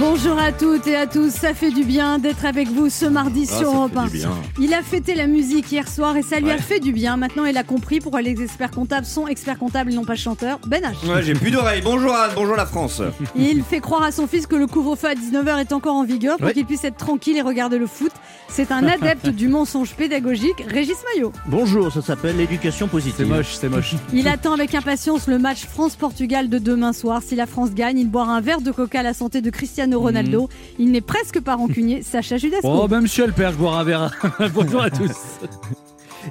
Bonjour à toutes et à tous, ça fait du bien d'être avec vous ce mardi Ah, sur Europe fait 1. du bien. Il a fêté la musique hier soir et ça lui a fait du bien. Maintenant, il a compris pourquoi les experts comptables sont experts comptables et non pas chanteurs. Ben H. Ouais, j'ai plus d'oreilles. Bonjour Anne, bonjour la France. Il fait croire à son fils que le couvre-feu à 19h est encore en vigueur pour Ouais. qu'il puisse être tranquille et regarder le foot. C'est un adepte du mensonge pédagogique, Régis Maillot. Bonjour, ça s'appelle l'éducation positive. C'est moche, c'est moche. Il attend avec impatience le match France-Portugal de demain soir. Si la France gagne, il boira un verre de coca à la santé de Cristiano Ronaldo. Il n'est presque pas rancunier, Sacha Judasco. Oh, ben monsieur le père, je bois un verre. Bonjour à tous.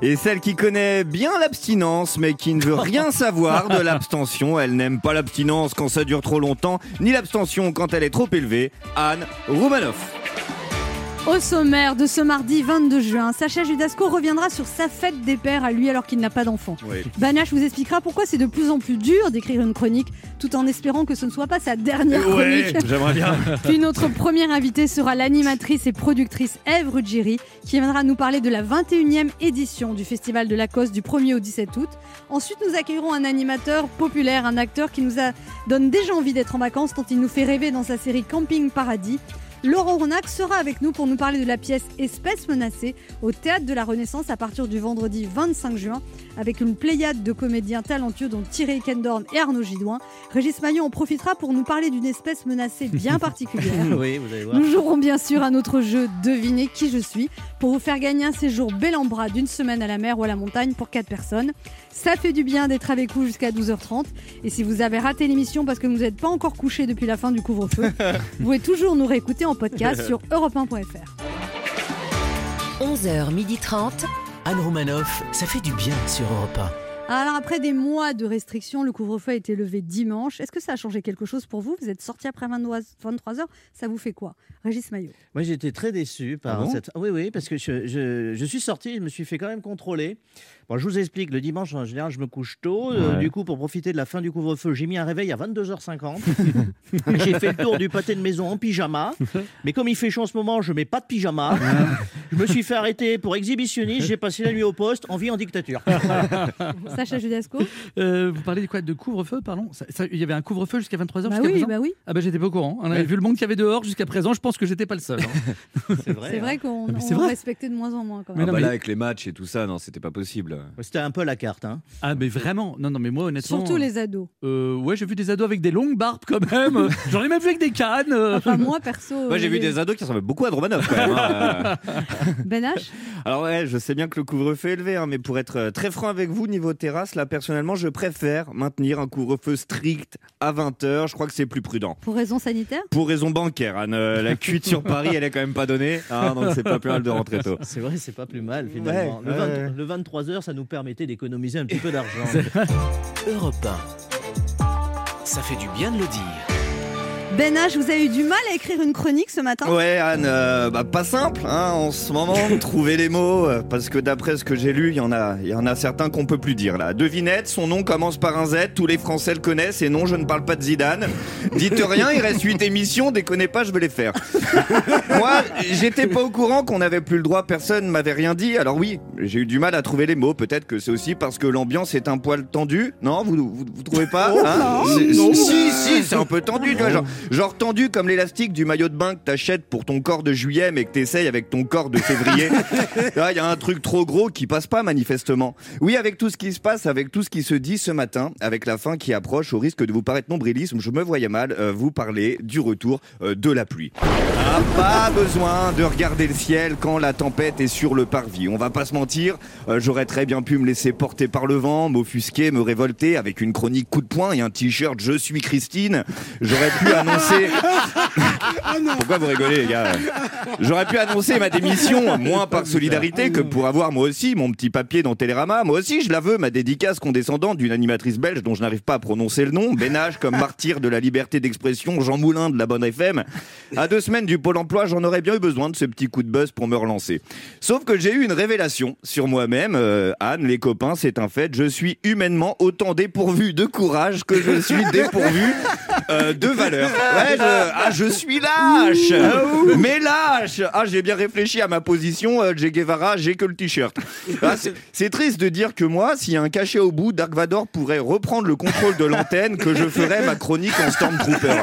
Et celle qui connaît bien l'abstinence, mais qui ne veut rien savoir de l'abstention. Elle n'aime pas l'abstinence quand ça dure trop longtemps, ni l'abstention quand elle est trop élevée. Anne Roumanoff. Au sommaire de ce mardi 22 juin, Sacha Judasco reviendra sur sa fête des pères à lui alors qu'il n'a pas d'enfant. Oui. Banache vous expliquera pourquoi c'est de plus en plus dur d'écrire une chronique tout en espérant que ce ne soit pas sa dernière chronique. j'aimerais bien. Puis notre première invitée sera l'animatrice et productrice Ève Ruggieri qui viendra nous parler de la 21e édition du Festival de la Coste du 1er au 17 août. Ensuite, nous accueillerons un animateur populaire, un acteur qui nous a, donne déjà envie d'être en vacances tant il nous fait rêver dans sa série Camping Paradis. Laurent Ronac sera avec nous pour nous parler de la pièce Espèces menacées au Théâtre de la Renaissance à partir du vendredi 25 juin avec une pléiade de comédiens talentueux dont Thierry Kendorn et Arnaud Gidouin. Régis Maillot en profitera pour nous parler d'une espèce menacée bien particulière. Oui, vous allez voir. Nous jouerons bien sûr à notre jeu Devinez qui je suis pour vous faire gagner un séjour bel en bras d'une semaine à la mer ou à la montagne pour 4 personnes. Ça fait du bien d'être avec vous jusqu'à 12h30. Et si vous avez raté l'émission parce que vous n'êtes pas encore couché depuis la fin du couvre-feu, vous pouvez toujours nous réécouter en podcast sur europe1.fr. 11h30. Anne Romanoff. Ça fait du bien sur Europe Alors après des mois de restrictions, le couvre-feu a été levé dimanche. Est-ce que ça a changé quelque chose pour vous? Vous êtes sorti après 23h, ça vous fait quoi? Régis Maillot. Moi, j'étais très déçu par Ah bon? cette. Oui, oui, parce que je, je- je suis sorti, je me suis fait quand même contrôler. Bon, je vous explique, le dimanche, en général, je me couche tôt. Euh, Ouais. du coup, pour profiter de la fin du couvre-feu, j'ai mis un réveil à 22h50. j'ai fait le tour du pâté de maison en pyjama. Mais comme il fait chaud en ce moment, je mets pas de pyjama. je me suis fait arrêter pour exhibitionniste. J'ai passé la nuit au poste en vie en dictature. Sacha Judasco Euh, vous parlez de quoi? De couvre-feu, pardon? Il y avait un couvre-feu jusqu'à 23h Bah jusqu'à oui, bah oui. Ah bah j'étais pas au courant. On avait vu le monde qu'il y avait dehors jusqu'à présent. Je pense que j'étais pas le seul. hein. C'est vrai. C'est hein. vrai qu'on mais respectait de moins en moins quand Mais même. Ah non, bah mais- là, avec les matchs et tout ça, non, c'était pas possible. C'était un peu la carte. Hein. Ah mais vraiment Non, non, mais moi honnêtement... Surtout les ados. Euh, ouais, j'ai vu des ados avec des longues barbes quand même. J'en ai même vu avec des cannes. euh. Enfin, moi perso. Moi, j'ai euh, vu des ados qui ressemblent beaucoup à Romanov quand même. hein. Ben H Alors ouais, je sais bien que le couvre-feu est élevé, hein, mais pour être euh, très franc avec vous, niveau terrasse, là, personnellement, je préfère maintenir un couvre-feu strict à 20h. Je crois que c'est plus prudent. Pour raison sanitaire? Pour raison bancaire, Anne, euh, la cuite sur Paris, elle est quand même pas donnée. hein, donc c'est pas plus mal de rentrer tôt. C'est vrai, c'est pas plus mal finalement. Ouais, le, ouais, 20 le 23h, ça nous permettait d'économiser un petit peu d'argent. 1. Europe 1. Ça fait du bien de le dire. Ben H, vous avez eu du mal à écrire une chronique ce matin? Ouais, Anne, euh, bah, pas simple hein, en ce moment trouver les mots, euh, parce que d'après ce que j'ai lu, il y en a, y en a certains qu'on peut plus dire là. Devinette, son nom commence par un Z, tous les Français le connaissent, et non, je ne parle pas de Zidane. Dites rien, il reste 8 émissions, déconnez pas, je vais les faire. Moi, j'étais pas au courant qu'on n'avait plus le droit, personne m'avait rien dit. Alors oui, j'ai eu du mal à trouver les mots. Peut-être que c'est aussi parce que l'ambiance est un poil tendue. Non, vous vous, vous trouvez pas hein? C'est- Si, si, c'est un peu tendu, tu vois, genre, genre tendu comme l'élastique du maillot de bain que t'achètes pour ton corps de juillet, mais que t'essayes avec ton corps de février. Là, il y a un truc trop gros qui passe pas manifestement. Oui, avec tout ce qui se passe, avec tout ce qui se dit ce matin, avec la fin qui approche, au risque de vous paraître nombrilisme, je me voyais mal euh, vous parler du retour euh, de la pluie. Ah, pas besoin de regarder le ciel quand la tempête est sur le parvis. On va pas se mentir, euh, j'aurais très bien pu me laisser porter par le vent, m'offusquer, me révolter avec une chronique coup de poing et un t-shirt Je suis Christine. J'aurais pu annoncer. Pourquoi vous rigolez, les gars J'aurais pu annoncer ma démission, moins par solidarité que pour avoir moi aussi mon petit papier dans Télérama. Moi aussi, je la veux, ma dédicace condescendante d'une animatrice belge dont je n'arrive pas à prononcer le nom. Bénage comme martyr de la liberté d'expression, Jean Moulin de la bonne FM. À deux semaines du Pôle emploi, j'en aurais bien eu besoin de ce petit coup de buzz pour me relancer. Sauf que j'ai eu une révélation sur moi-même. Euh, Anne, les copains, c'est un fait. Je suis humainement autant dépourvu de courage que je suis dépourvu euh, de valeur. Ouais, je, ah, je suis lâche Mais lâche Ah, j'ai bien réfléchi à ma position, euh, Che Guevara, j'ai que le t-shirt. Ah, c'est- c'est triste de dire que moi, s'il y a un cachet au bout, Dark Vador pourrait reprendre le contrôle de l'antenne, que je ferais ma chronique en Stormtrooper.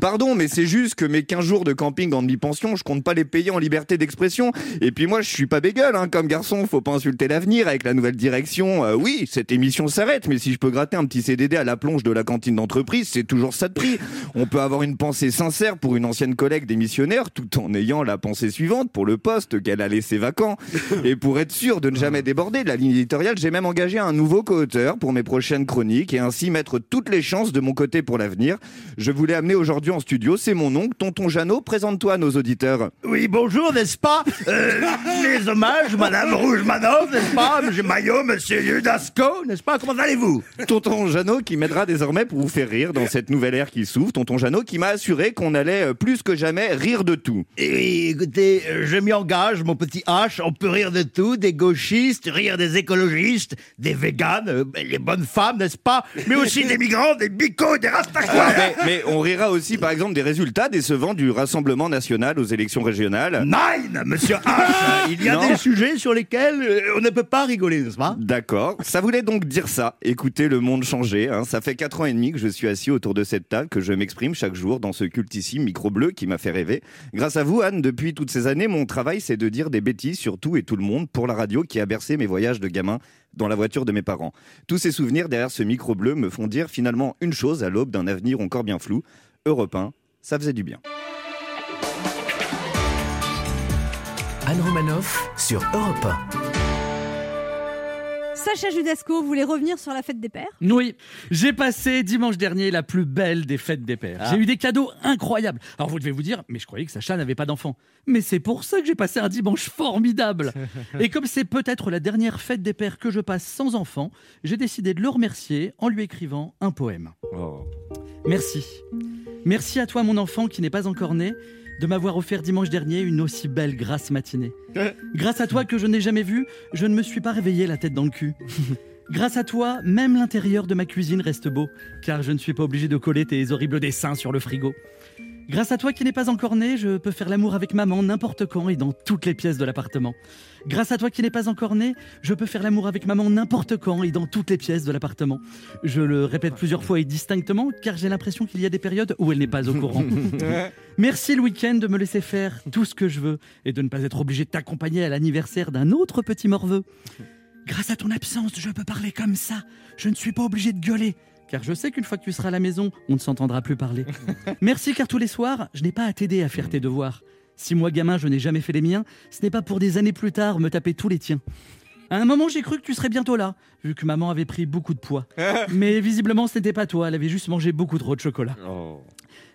Pardon, mais c'est juste que mes 15 jours de camping en demi-pension, je compte pas les payer en liberté d'expression. Et puis moi, je suis pas bégueule, hein, comme garçon, faut pas insulter l'avenir avec la nouvelle direction. Euh, oui, cette émission s'arrête, mais si je peux gratter un petit CDD à la plonge de la cantine d'entreprise, c'est toujours ça de prix. On peut avoir une pensée sincère pour une ancienne collègue démissionnaire, tout en ayant la pensée suivante pour le poste qu'elle a laissé vacant. Et pour être sûr de ne jamais déborder de la ligne éditoriale, j'ai même engagé un nouveau co-auteur pour mes prochaines chroniques et ainsi mettre toutes les chances de mon côté pour l'avenir. Je voulais amener aujourd'hui en studio, c'est mon oncle, tonton Jeannot. Présente-toi à nos auditeurs. Oui, bonjour, n'est-ce pas? Euh, Les hommages, Madame Rouge-Manov, n'est-ce pas? Monsieur Maillot, Monsieur Udasco, n'est-ce pas? Comment allez-vous? Tonton Jeannot qui m'aidera désormais pour vous faire rire dans cette nouvelle ère qui s'ouvre. Tonton Jeannot qui m'a assuré qu'on allait euh, plus que jamais rire de tout. Et écoutez, euh, je m'y engage, mon petit H, on peut rire de tout, des gauchistes, rire des écologistes, des véganes, euh, les bonnes femmes, n'est-ce pas Mais aussi des migrants, des bicots, des rastaquois mais, mais on rira aussi par exemple des résultats décevants du Rassemblement national aux élections régionales. Nine, Monsieur H Il y a Non. des sujets sur lesquels on ne peut pas rigoler, n'est-ce pas? D'accord. Ça voulait donc dire ça. Écoutez le monde changer. hein. Ça fait quatre ans et demi que je suis assis autour de cette table, que je m'exprime chaque jour dans ce cultissime micro bleu qui m'a fait rêver. Grâce à vous, Anne, depuis toutes ces années, mon travail, c'est de dire des bêtises sur tout et tout le monde pour la radio qui a bercé mes voyages de gamin dans la voiture de mes parents. Tous ces souvenirs derrière ce micro bleu me font dire finalement une chose à l'aube d'un avenir encore bien flou. Europe 1, ça faisait du bien. Anne Romanoff sur Europe 1. Sacha Judasco, vous voulez revenir sur la fête des pères? Oui, j'ai passé dimanche dernier la plus belle des fêtes des pères. J'ai eu des cadeaux incroyables. Alors vous devez vous dire, mais je croyais que Sacha n'avait pas d'enfant. Mais c'est pour ça que j'ai passé un dimanche formidable. Et comme c'est peut-être la dernière fête des pères que je passe sans enfant, j'ai décidé de le remercier en lui écrivant un poème. Merci. Merci à toi mon enfant qui n'est pas encore né de m'avoir offert dimanche dernier une aussi belle grasse matinée. Grâce à toi que je n'ai jamais vu, je ne me suis pas réveillé la tête dans le cul. Grâce à toi, même l'intérieur de ma cuisine reste beau, car je ne suis pas obligé de coller tes horribles dessins sur le frigo. Grâce à toi qui n'es pas encore né, je peux faire l'amour avec maman n'importe quand et dans toutes les pièces de l'appartement. Grâce à toi qui n'es pas encore né, je peux faire l'amour avec maman n'importe quand et dans toutes les pièces de l'appartement. Je le répète plusieurs fois et distinctement, car j'ai l'impression qu'il y a des périodes où elle n'est pas au courant. Merci le week-end de me laisser faire tout ce que je veux et de ne pas être obligé de t'accompagner à l'anniversaire d'un autre petit morveux. Grâce à ton absence, je peux parler comme ça. Je ne suis pas obligé de gueuler. Car je sais qu'une fois que tu seras à la maison, on ne s'entendra plus parler. Merci car tous les soirs, je n'ai pas à t'aider à faire tes devoirs. Si moi gamin, je n'ai jamais fait les miens, ce n'est pas pour des années plus tard me taper tous les tiens. À un moment, j'ai cru que tu serais bientôt là, vu que maman avait pris beaucoup de poids. Mais visiblement, ce n'était pas toi, elle avait juste mangé beaucoup trop de chocolat.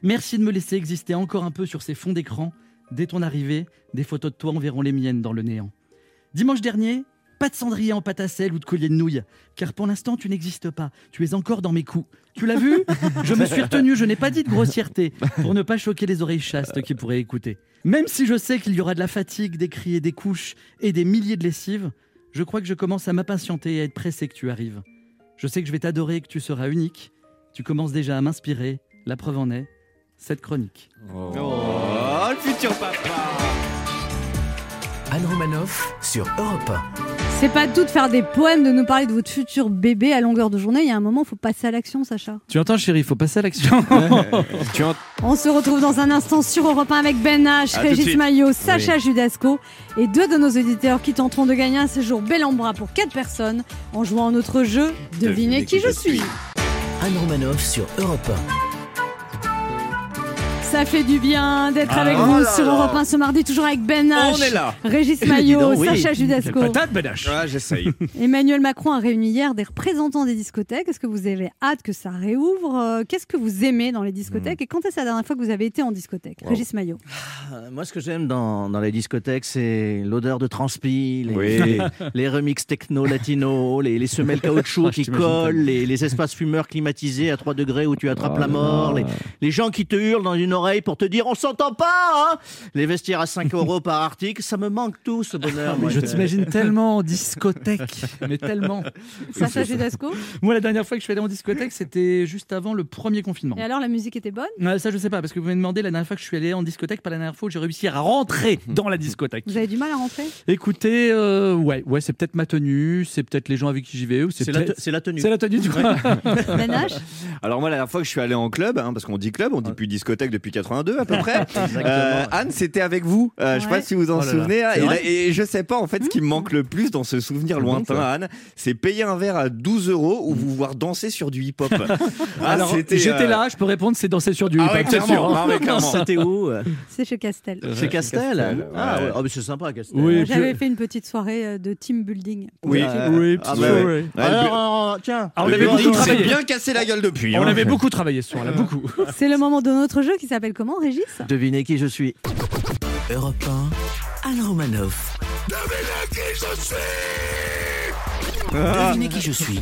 Merci de me laisser exister encore un peu sur ces fonds d'écran. Dès ton arrivée, des photos de toi enverront les miennes dans le néant. Dimanche dernier, pas de cendrier en pâte à sel ou de collier de nouilles, car pour l'instant tu n'existes pas. Tu es encore dans mes coups. Tu l'as vu? Je me suis retenu, je n'ai pas dit de grossièreté, pour ne pas choquer les oreilles chastes qui pourraient écouter. Même si je sais qu'il y aura de la fatigue, des cris et des couches, et des milliers de lessives, je crois que je commence à m'impatienter et à être pressé que tu arrives. Je sais que je vais t'adorer et que tu seras unique. Tu commences déjà à m'inspirer. La preuve en est, cette chronique. Oh, le futur papa Anne Romanoff sur Europe 1. C'est pas tout de faire des poèmes, de nous parler de votre futur bébé à longueur de journée. Il y a un moment, il faut passer à l'action, Sacha. Tu entends chérie, il faut passer à l'action. Tu On se retrouve dans un instant sur Europe 1 avec Ben H, À Régis. Maillot, Sacha Judasco et deux de nos auditeurs qui tenteront de gagner un séjour bel en bras pour quatre personnes en jouant à notre jeu Devinez qui, je suis. Anne Romanoff sur Europe Ça fait du bien d'être Ah avec là vous là sur là. Europe 1 ce mardi, toujours avec Ben H, On est là. Régis Maillot, donc, oui. Sacha Judasco. Patate, Benache. Ah, j'essaye. Emmanuel Macron a réuni hier des représentants des discothèques. Est-ce que vous avez hâte que ça réouvre? Euh, Qu'est-ce que vous aimez dans les discothèques? Et quand est-ce la dernière fois que vous avez été en discothèque Régis Maillot? Euh, Moi, ce que j'aime dans, dans les discothèques, c'est l'odeur de transpi, les, Oui. les, les remixes techno latino, les, les semelles caoutchouc Ah, qui collent, les, les espaces fumeurs climatisés à 3 degrés où tu attrapes la mort, les, les gens qui te hurlent dans une oreille pour te dire on s'entend pas, hein Les vestiaires à 5 euros par article, ça me manque tout ce bonheur. moi. Je t'imagine tellement en discothèque, mais tellement. Sacha Judasco. Moi, la dernière fois que je suis allé en discothèque, c'était juste avant le premier confinement. Et alors, la musique était bonne? Ouais, ça, je sais pas, parce que vous m'avez demandé la dernière fois que je suis allé en discothèque, pas la dernière fois où j'ai réussi à rentrer dans la discothèque. Vous avez du mal à rentrer? Écoutez, euh, ouais, ouais, c'est peut-être ma tenue, c'est peut-être les gens avec qui j'y vais, ou c'est la, peut-être- te- c'est la tenue. c'est la tenue du coup. Ben H Alors moi la dernière fois que je suis allé en club, hein, parce qu'on dit club, on dit plus discothèque depuis 82 à peu près. Euh, Anne, c'était avec vous. Euh, Je sais pas Ouais. si vous en Oh là là. souvenez. hein, et, là- et je sais pas en fait ce qui me manque le plus dans ce souvenir lointain, Anne, c'est payer un verre à 12 euros ou vous voir danser sur du hip-hop. Ah, Alors, j'étais euh, là, je peux répondre, c'est danser sur du Ah hip-hop, ouais, hein. Ah ouais. C'était où euh C'est chez Castel. Chez Castel, Ah ouais. ouais. Oh, mais c'est sympa Castel. Oui, J'avais fait une petite soirée de team building. Oui. Euh, oui, ah bah ouais, ouais. ouais. Ouais, Alors, euh, tiens. On avait beaucoup travaillé. bien cassé la gueule depuis. On hein. avait beaucoup travaillé ce soir-là, beaucoup. C'est le moment de notre jeu qui s'appelle comment, Régis? Devinez qui je suis. Europe 1, Alain Romanoff. Devinez qui je suis.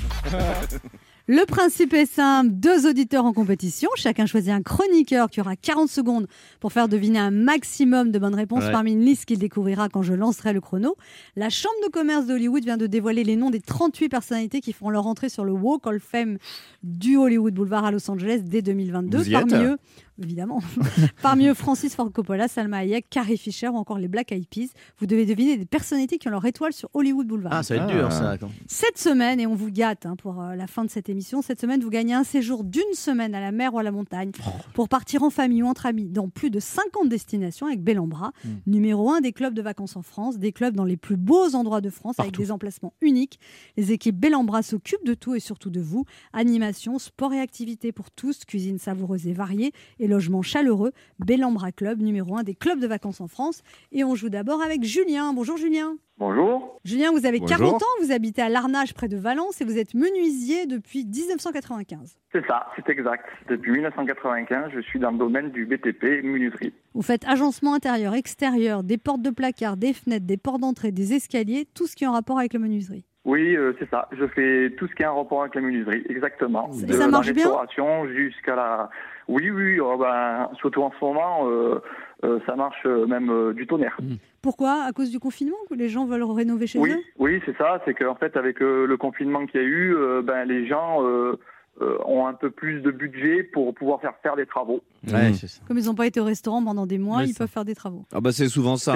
Le principe est simple, deux auditeurs en compétition, chacun choisit un chroniqueur qui aura 40 secondes pour faire deviner un maximum de bonnes réponses Ouais. parmi une liste qu'il découvrira quand je lancerai le chrono. La Chambre de commerce d'Hollywood vient de dévoiler les noms des 38 personnalités qui feront leur entrée sur le Walk of Fame du Hollywood Boulevard à Los Angeles dès 2022. Vous y Parmi? êtes eux, évidemment, parmi eux Francis Ford Coppola, Salma Hayek, Carrie Fisher ou encore les Black Eyed Peas. Vous devez deviner des personnalités qui ont leur étoile sur Hollywood Boulevard. Ah, ça va être Ah. dur ça. quand- Cette semaine, et on vous gâte hein, pour euh, la fin de cette émission, cette semaine, vous gagnez un séjour d'une semaine à la mer ou à la montagne pour partir en famille ou entre amis dans plus de 50 destinations avec Bellambra, numéro un des clubs de vacances en France, des clubs dans les plus beaux endroits de France avec des emplacements uniques. Les équipes Bellambra s'occupent de tout et surtout de vous. Animation, sport et activités pour tous, cuisine savoureuse et variée et logement chaleureux. Bellambra Club, numéro un des clubs de vacances en France. Et on joue d'abord avec Julien. Bonjour Julien. Bonjour. Julien, vous avez Bonjour. 40 ans, vous habitez à Larnage près de Valence et vous êtes menuisier depuis 1995. C'est ça, c'est exact. Depuis 1995, je suis dans le domaine du BTP menuiserie. Vous faites agencement intérieur, extérieur, des portes de placard, des fenêtres, des portes d'entrée, des escaliers, tout ce qui est en rapport avec la menuiserie. Oui, euh, c'est ça. Je fais tout ce qui est en rapport avec la menuiserie, exactement. Et De ça marche la bien? restauration jusqu'à la. Oui, oui. oh ben, surtout en ce moment, euh, euh, ça marche euh, même euh, du tonnerre. Pourquoi? À cause du confinement? Que les gens veulent rénover chez Oui, eux? oui, c'est ça. C'est qu'en fait, avec euh, le confinement qu'il y a eu, euh, ben les gens euh, euh, ont un peu plus de budget pour pouvoir faire faire des travaux. Ouais, Mm. ça. Comme ils n'ont pas été au restaurant pendant des mois, Ouais, ils peuvent faire des travaux. Ah bah c'est souvent ça.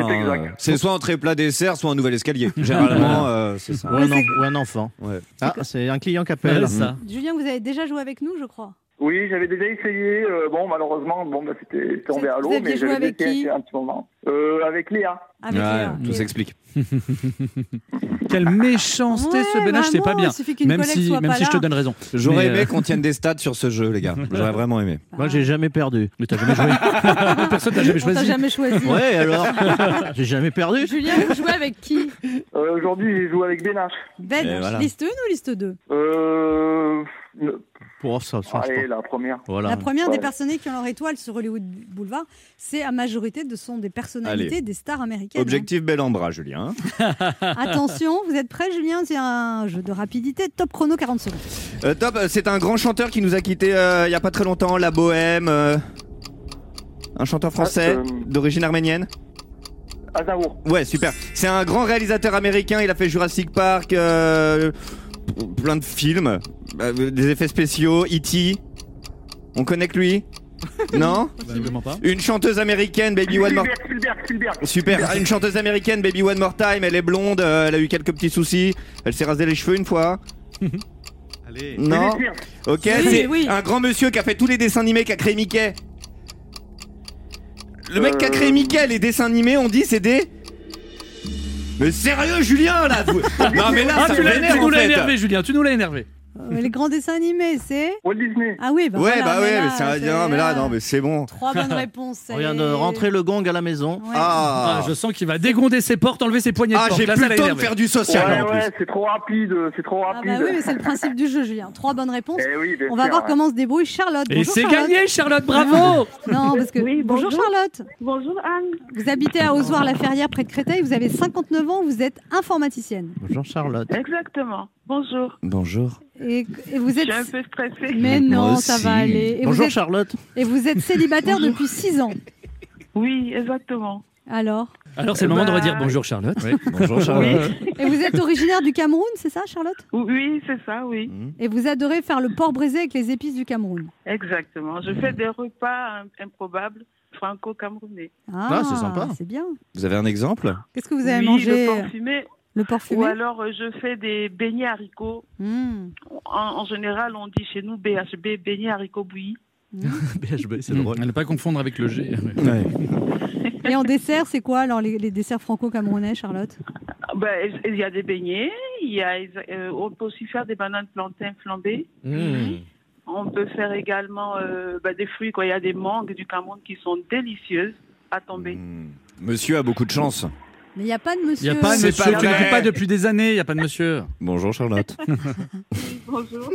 C'est hein. soit un très plat dessert, soit un nouvel escalier. Généralement, euh, c'est ça. Ou un, en- ou un enfant. Ouais. Ah, c'est un client qui appelle. Ouais, ça. Julien, vous avez déjà joué avec nous, je crois. Oui, j'avais déjà essayé. euh, bon, malheureusement, bon, ben, c'était tombé à l'eau, mais joué j'avais avec essayé qui un petit moment. Euh, avec Léa. Avec Ouais, Léa. tout s'explique. Quelle méchanceté Ouais, ce bénage, c'est pas bien. Même si, même pas si je te donne raison. J'aurais aimé euh, qu'on tienne des stats sur ce jeu, les gars. J'aurais vraiment aimé. Moi, j'ai jamais perdu. Mais t'as jamais joué. Personne t'a jamais choisi. jamais choisi. Ouais, alors J'ai jamais perdu. Julien, vous jouez avec qui? Euh, Aujourd'hui, j'ai joué avec. Ben, Et voilà. liste 1 ou liste 2 Euh, Pour ça, ça allez, pas. la première. Voilà. La première des personnes qui ont leur étoile sur Hollywood Boulevard, c'est à majorité de sont des personnalités, Allez. des stars américaines. Objectif bel en bras, Julien. hein. Attention, vous êtes prêts, Julien? C'est un jeu de rapidité. Top chrono, 40 secondes. Euh, top, euh, c'est un grand chanteur qui nous a quitté euh, il y a pas très longtemps, La Bohème. euh, un chanteur français Ah, euh, d'origine arménienne. Aznavour. Ouais, super. C'est un grand réalisateur américain. Il a fait Jurassic Park, euh, plein de films, euh, des effets spéciaux, E.T. On connaît que lui Non Visiblement pas. Une chanteuse américaine, Baby One More Spielberg, Spielberg, Spielberg. Super, une chanteuse américaine, Baby One More Time, elle est blonde, euh, elle a eu quelques petits soucis, elle s'est rasé les cheveux une fois. Non Britney Spears. Ok, Oui, c'est oui. un grand monsieur qui a fait tous les dessins animés, qui a créé Mickey. Le mec qui a Euh. créé Mickey, les dessins animés, on dit c'est des... Mais sérieux Julien là vous- Non mais là Ah, ça tu, l'as- tu en nous l'as fait. énervé, Julien, tu nous l'as énervé. Euh, les grands dessins animés, c'est Walt Disney. Ah oui, bah Ouais voilà, bah ouais là, mais c'est mais là non mais c'est bon. Trois bonnes réponses. On vient de rentrer le gong à la maison. Ouais. Ah, Ah, je sens qu'il va dégonder ses portes, enlever ses poignées de Ah, j'ai plus le temps de faire du social Ouais, en plus. ouais, c'est trop rapide, c'est trop Ah rapide. bah oui, mais c'est le principe du jeu, Julien. Trois bonnes réponses. Eh oui, On va sûr, voir ouais. comment se débrouille Charlotte. Et c'est gagné, Charlotte, bravo Non, parce que Oui, bonjour. bonjour. Charlotte. Bonjour Anne. Vous habitez à Ozoir-la-Ferrière près de Créteil. Vous avez 59 ans. Vous êtes informaticienne. Bonjour Charlotte. Exactement. Bonjour. Bonjour. Et, et vous Je êtes. suis un peu stressée. Mais Moi non, ça va aller. Et vous Bonjour êtes, Charlotte. et vous êtes célibataire depuis 6 ans. Oui, exactement. Alors Alors c'est le moment de Bah, redire bonjour Charlotte. Bonjour Charlotte. Et vous êtes originaire du Cameroun, c'est ça, Charlotte? Oui, c'est ça, oui. Et vous adorez faire le porc braisé avec les épices du Cameroun. Exactement. Je fais des repas im- improbables franco-camerounais. Ah, c'est sympa. C'est bien. Vous avez un exemple? Qu'est-ce que vous avez oui, mangé? le porc fumé. Le porc Ou alors, euh, je fais des beignets haricots. Mmh. En, en général, on dit chez nous BHB, beignets haricots bouillis. BHB, c'est Mmh, drôle. À ne pas confondre avec le G. Et en dessert, c'est quoi alors les, les desserts franco-camerounais, Charlotte? Ah, ben, il y a des beignets. Il y a, euh, on peut aussi faire des bananes plantains flambées. Mmh. On peut faire également euh, ben, des fruits. Il y a des mangues du Cameroun qui sont délicieuses à tomber. Hmm. Monsieur a beaucoup de chance. Mais il n'y a pas de Il n'y monsieur. a pas de monsieur, pas tu vis pas depuis des années, il n'y a pas de monsieur. Bonjour Charlotte. Bonjour.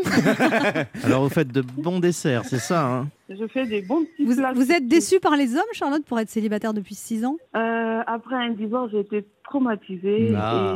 Alors vous faites de bons desserts, c'est ça hein? Je fais des bons petits Vous, plats. vous êtes déçue par les hommes, Charlotte, pour être célibataire depuis 6 ans? Euh, après un divorce, j'ai été traumatisée. Ah,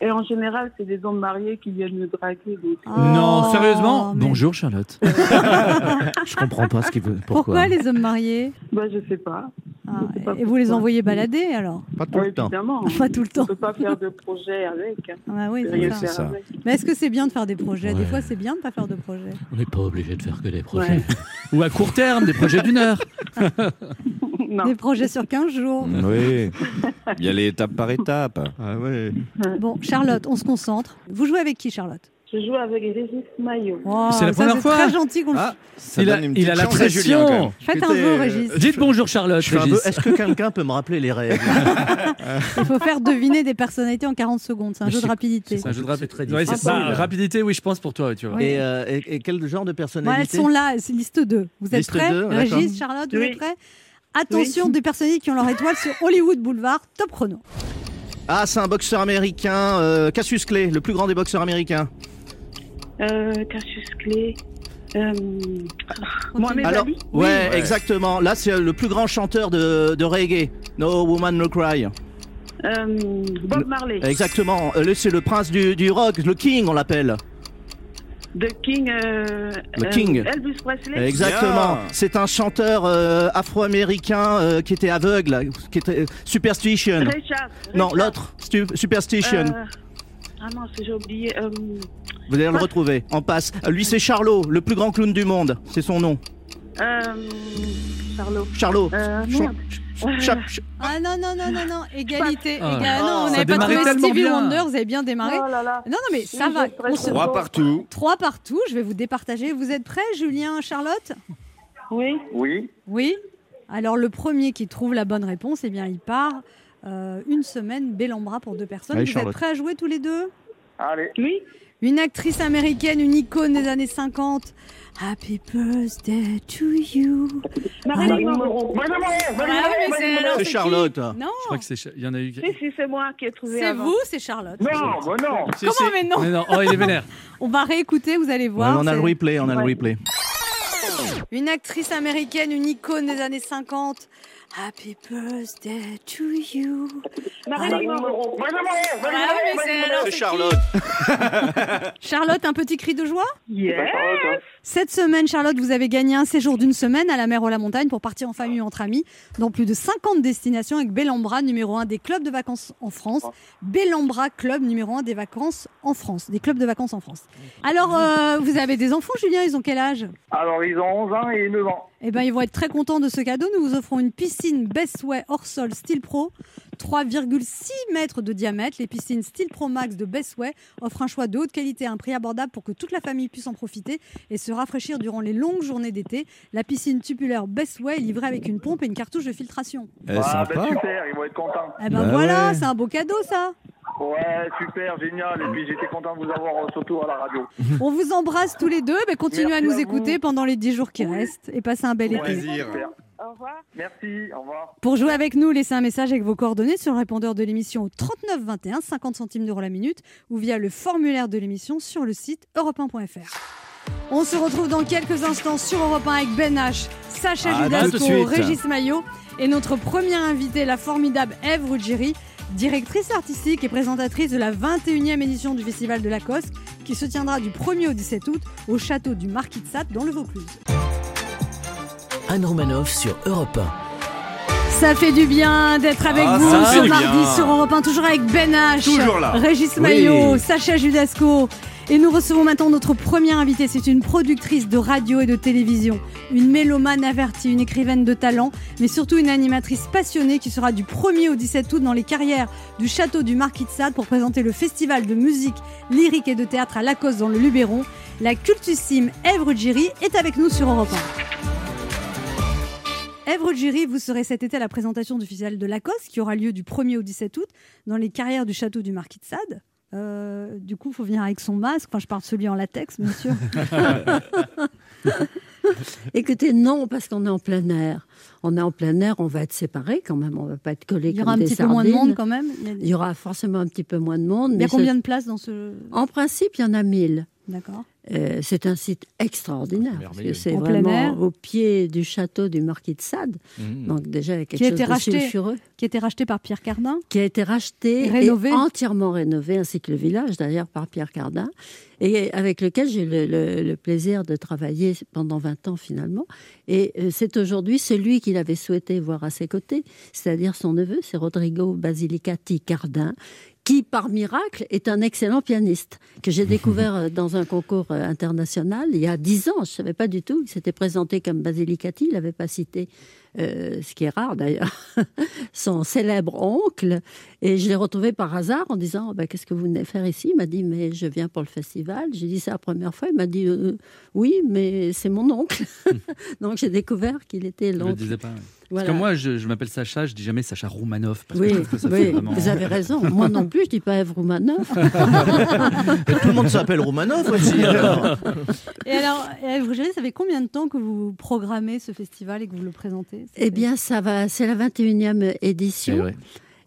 et, et en général, c'est des hommes mariés qui viennent me draguer. donc, euh, non, Oh, sérieusement mais Bonjour Charlotte. Je comprends pas ce qu'il veut. Pourquoi, Pourquoi, les hommes mariés? Bah, je sais pas. Ah, Je sais pas Et vous les envoyez balader alors? Pas tout Ouais, le temps. évidemment. Pas tout le On temps. peut pas faire de projet avec. hein. Ah oui, c'est ça. avec. Mais est-ce que c'est bien de faire des projets? Des fois, c'est bien de pas faire de projets. On n'est pas obligé de faire que des projets. Ouais. Ou à court terme, des projets d'une heure. non. Des projets sur 15 jours. Oui. Il y a les étapes par étapes. Ah ouais. Bon, Charlotte, on se concentre. Vous jouez avec qui, Charlotte? Je joue avec Régis Maillot. C'est la ça, première fois très gentil qu'on le Ah, ça Il a- il a la Julien. Faites un vœu, Régis. Dites bonjour Charlotte, Est-ce que quelqu'un peut me rappeler les règles? Il faut faire deviner des personnalités en 40 secondes. C'est un jeu je de rapidité. C'est un jeu de rapidité. Ouais, ça. Rapidité, oui, je pense pour toi, tu vois. Oui. et, euh, et- et quel genre de Bon, elles personnalité? sont là, c'est liste 2. Vous êtes Liste prêts? deux. Régis, Charlotte, vous êtes prêts? Attention, des personnalités qui ont leur étoile sur Hollywood Boulevard, top chrono. Ah, c'est un boxeur américain, euh, Cassius Clay, le plus grand des boxeurs américains. Euh, Cassius Clay. Euh, Mohamed Alors, Ali. ouais, Ouais. exactement. Là, c'est le plus grand chanteur de, de reggae. No Woman No Cry. Euh, Bob Marley. Exactement. Euh, lui, c'est le prince du, du rock, le king, on l'appelle. The King. euh, Le euh, King. Elvis Presley. Exactement. C'est un chanteur euh, afro-américain euh, qui était aveugle, qui était Superstition. Non, l'autre, Stu- Superstition. Euh, Ah non, c'est- j'ai oublié. Euh, Vous allez le retrouver. On passe. Lui, c'est Charlot, le plus grand clown du monde. C'est son nom. euh, Charlot. Charlot. Euh, merde. Ah non, non, non, non, non, égalité. Ah. Oh, non, on ça n'avait pas trouvé Stevie bien. Wonder, vous avez bien démarré. Oh là là. Non, non, mais ça Oui, va. On se-. Trois partout. Trois partout, je vais vous départager. Vous êtes prêts, Julien, Charlotte? Oui. Oui. Oui. Alors, le premier qui trouve la bonne réponse, eh bien, il part euh, une semaine bel en bras pour deux personnes. Allez, vous Charlotte. êtes prêts à jouer tous les deux? Allez. Oui. Une actrice américaine, une icône des années 50. Happy birthday to you. Marilyn Monroe. C'est Charlotte. Non, Je crois que c'est. Il y en a eu. Si, si, c'est moi qui ai trouvé c'est vous, c'est Charlotte. Non, mais non. Comment mais non Mais non, oh, il est vénère. On va réécouter, vous allez Ouais, voir. on a le replay, on a le replay. Une actrice américaine, une icône des années 50. Happy birthday to you. C'est Charlotte. Charlotte, un petit cri de joie? Yes. Cette semaine, Charlotte, vous avez gagné un séjour d'une semaine à la mer ou à la montagne pour partir en famille ou entre amis dans plus de 50 destinations avec Bellambra, numéro 1 des clubs de vacances en France. Bellambra, club numéro 1 des vacances en France, des clubs de vacances en France. Alors, euh, vous avez des enfants, Julien Ils ont quel âge? Alors, ils ont 11 ans et 9 ans. Eh ben, ils vont être très contents de ce cadeau. Nous vous offrons une piscine Bestway hors sol Steel Pro, 3,6 mètres de diamètre. Les piscines Steel Pro Max de Bestway offrent un choix de haute qualité à un prix abordable pour que toute la famille puisse en profiter et se rafraîchir durant les longues journées d'été. La piscine tubulaire Bestway est livrée avec une pompe et une cartouche de filtration. Eh, ah, ben super, ils vont être contents. Eh ben Bah voilà, ouais. c'est un beau cadeau ça. Ouais, super, génial. Et puis, j'étais content de vous avoir, euh, surtout à la radio. On vous embrasse tous les deux. Mais continuez Merci à nous à écouter pendant les 10 jours qui restent et passez un bel été. Plaisir. Super. Au revoir. Merci, au revoir. Pour jouer avec nous, laissez un message avec vos coordonnées sur le répondeur de l'émission au 39 21, 50 centimes d'euros la minute, ou via le formulaire de l'émission sur le site europe1.fr. On se retrouve dans quelques instants sur Europe 1 avec Ben H, Sacha Ah, Judasco, suite. Régis Maillot et notre première invitée, la formidable Ève Ruggieri, directrice artistique et présentatrice de la 21e édition du Festival de Lacoste, qui qui se tiendra du 1er au 17 août au château du Marquis de Sade dans le Vaucluse. Anne Romanoff sur Europe 1. Ça fait du bien d'être avec Ah, vous ce mardi bien. sur Europe 1, toujours avec Ben H, Toujours là. Régis Oui. Maillot, Sacha Judasco. Et nous recevons maintenant notre première invitée. C'est une productrice de radio et de télévision, une mélomane avertie, une écrivaine de talent, mais surtout une animatrice passionnée qui sera du 1er au 17 août dans les carrières du château du Marquis de Sade pour présenter le festival de musique lyrique et de théâtre à Lacoste dans le Luberon. La cultissime Ève Ruggieri est avec nous sur Europe 1. Ève Ruggieri, vous serez cet été à la présentation du festival de Lacoste qui aura lieu du 1er au 17 août dans les carrières du château du Marquis de Sade. Euh, du coup, il faut venir avec son masque. Enfin, je parle de celui en latex, bien sûr. Écoutez, non, parce qu'on est en plein air. On est en plein air, on va être séparés quand même, on va pas être collés Il y aura un comme des petit peu moins de sardines. monde quand même. Il y a, Il y aura forcément un petit peu moins de monde. il y a mais combien ce- de places dans ce. En principe, il y en a 1000. D'accord. Euh, c'est un site extraordinaire. parce Merveilleux. que C'est vraiment air. au pied du château du Marquis de Sade. Mmh. Donc déjà, il y a quelque Qui a chose été de racheté. sulfureux. Qui a été racheté par Pierre Cardin. Qui a été racheté Et rénové. et entièrement rénové, ainsi que le village d'ailleurs par Pierre Cardin, et avec lequel j'ai eu le, le- le plaisir de travailler pendant 20 ans finalement. Et euh, c'est aujourd'hui celui qu'il avait souhaité voir à ses côtés, c'est-à-dire son neveu, c'est Rodrigo Basilicati Cardin, qui, par miracle, est un excellent pianiste, que j'ai découvert euh, dans un concours euh, international il y a dix ans. Je ne savais pas du tout. Il s'était présenté comme Basilicati. Il n'avait pas cité, euh, ce qui est rare d'ailleurs, son célèbre oncle. Et je l'ai retrouvé par hasard en disant Oh, ben, Qu'est-ce que vous venez faire ici? Il m'a dit Mais je viens pour le festival. J'ai dit C'est la première fois. Il m'a dit Euh, Oui, mais c'est mon oncle. Donc j'ai découvert qu'il était Je le l'oncle. disais pas. Voilà. Parce que moi, je, je m'appelle Sacha, je dis jamais Sacha Roumanoff. Parce Oui, que je trouve que ça oui, fait vraiment... vous avez raison. Moi non plus, je dis pas Ève Roumanoff. Et tout le monde s'appelle Romanov aussi. alors. Et alors, Ève Ruggieri, ça fait combien de temps que vous programmez ce festival et que vous le présentez? Eh bien, ça va, c'est la 21e édition. Ouais.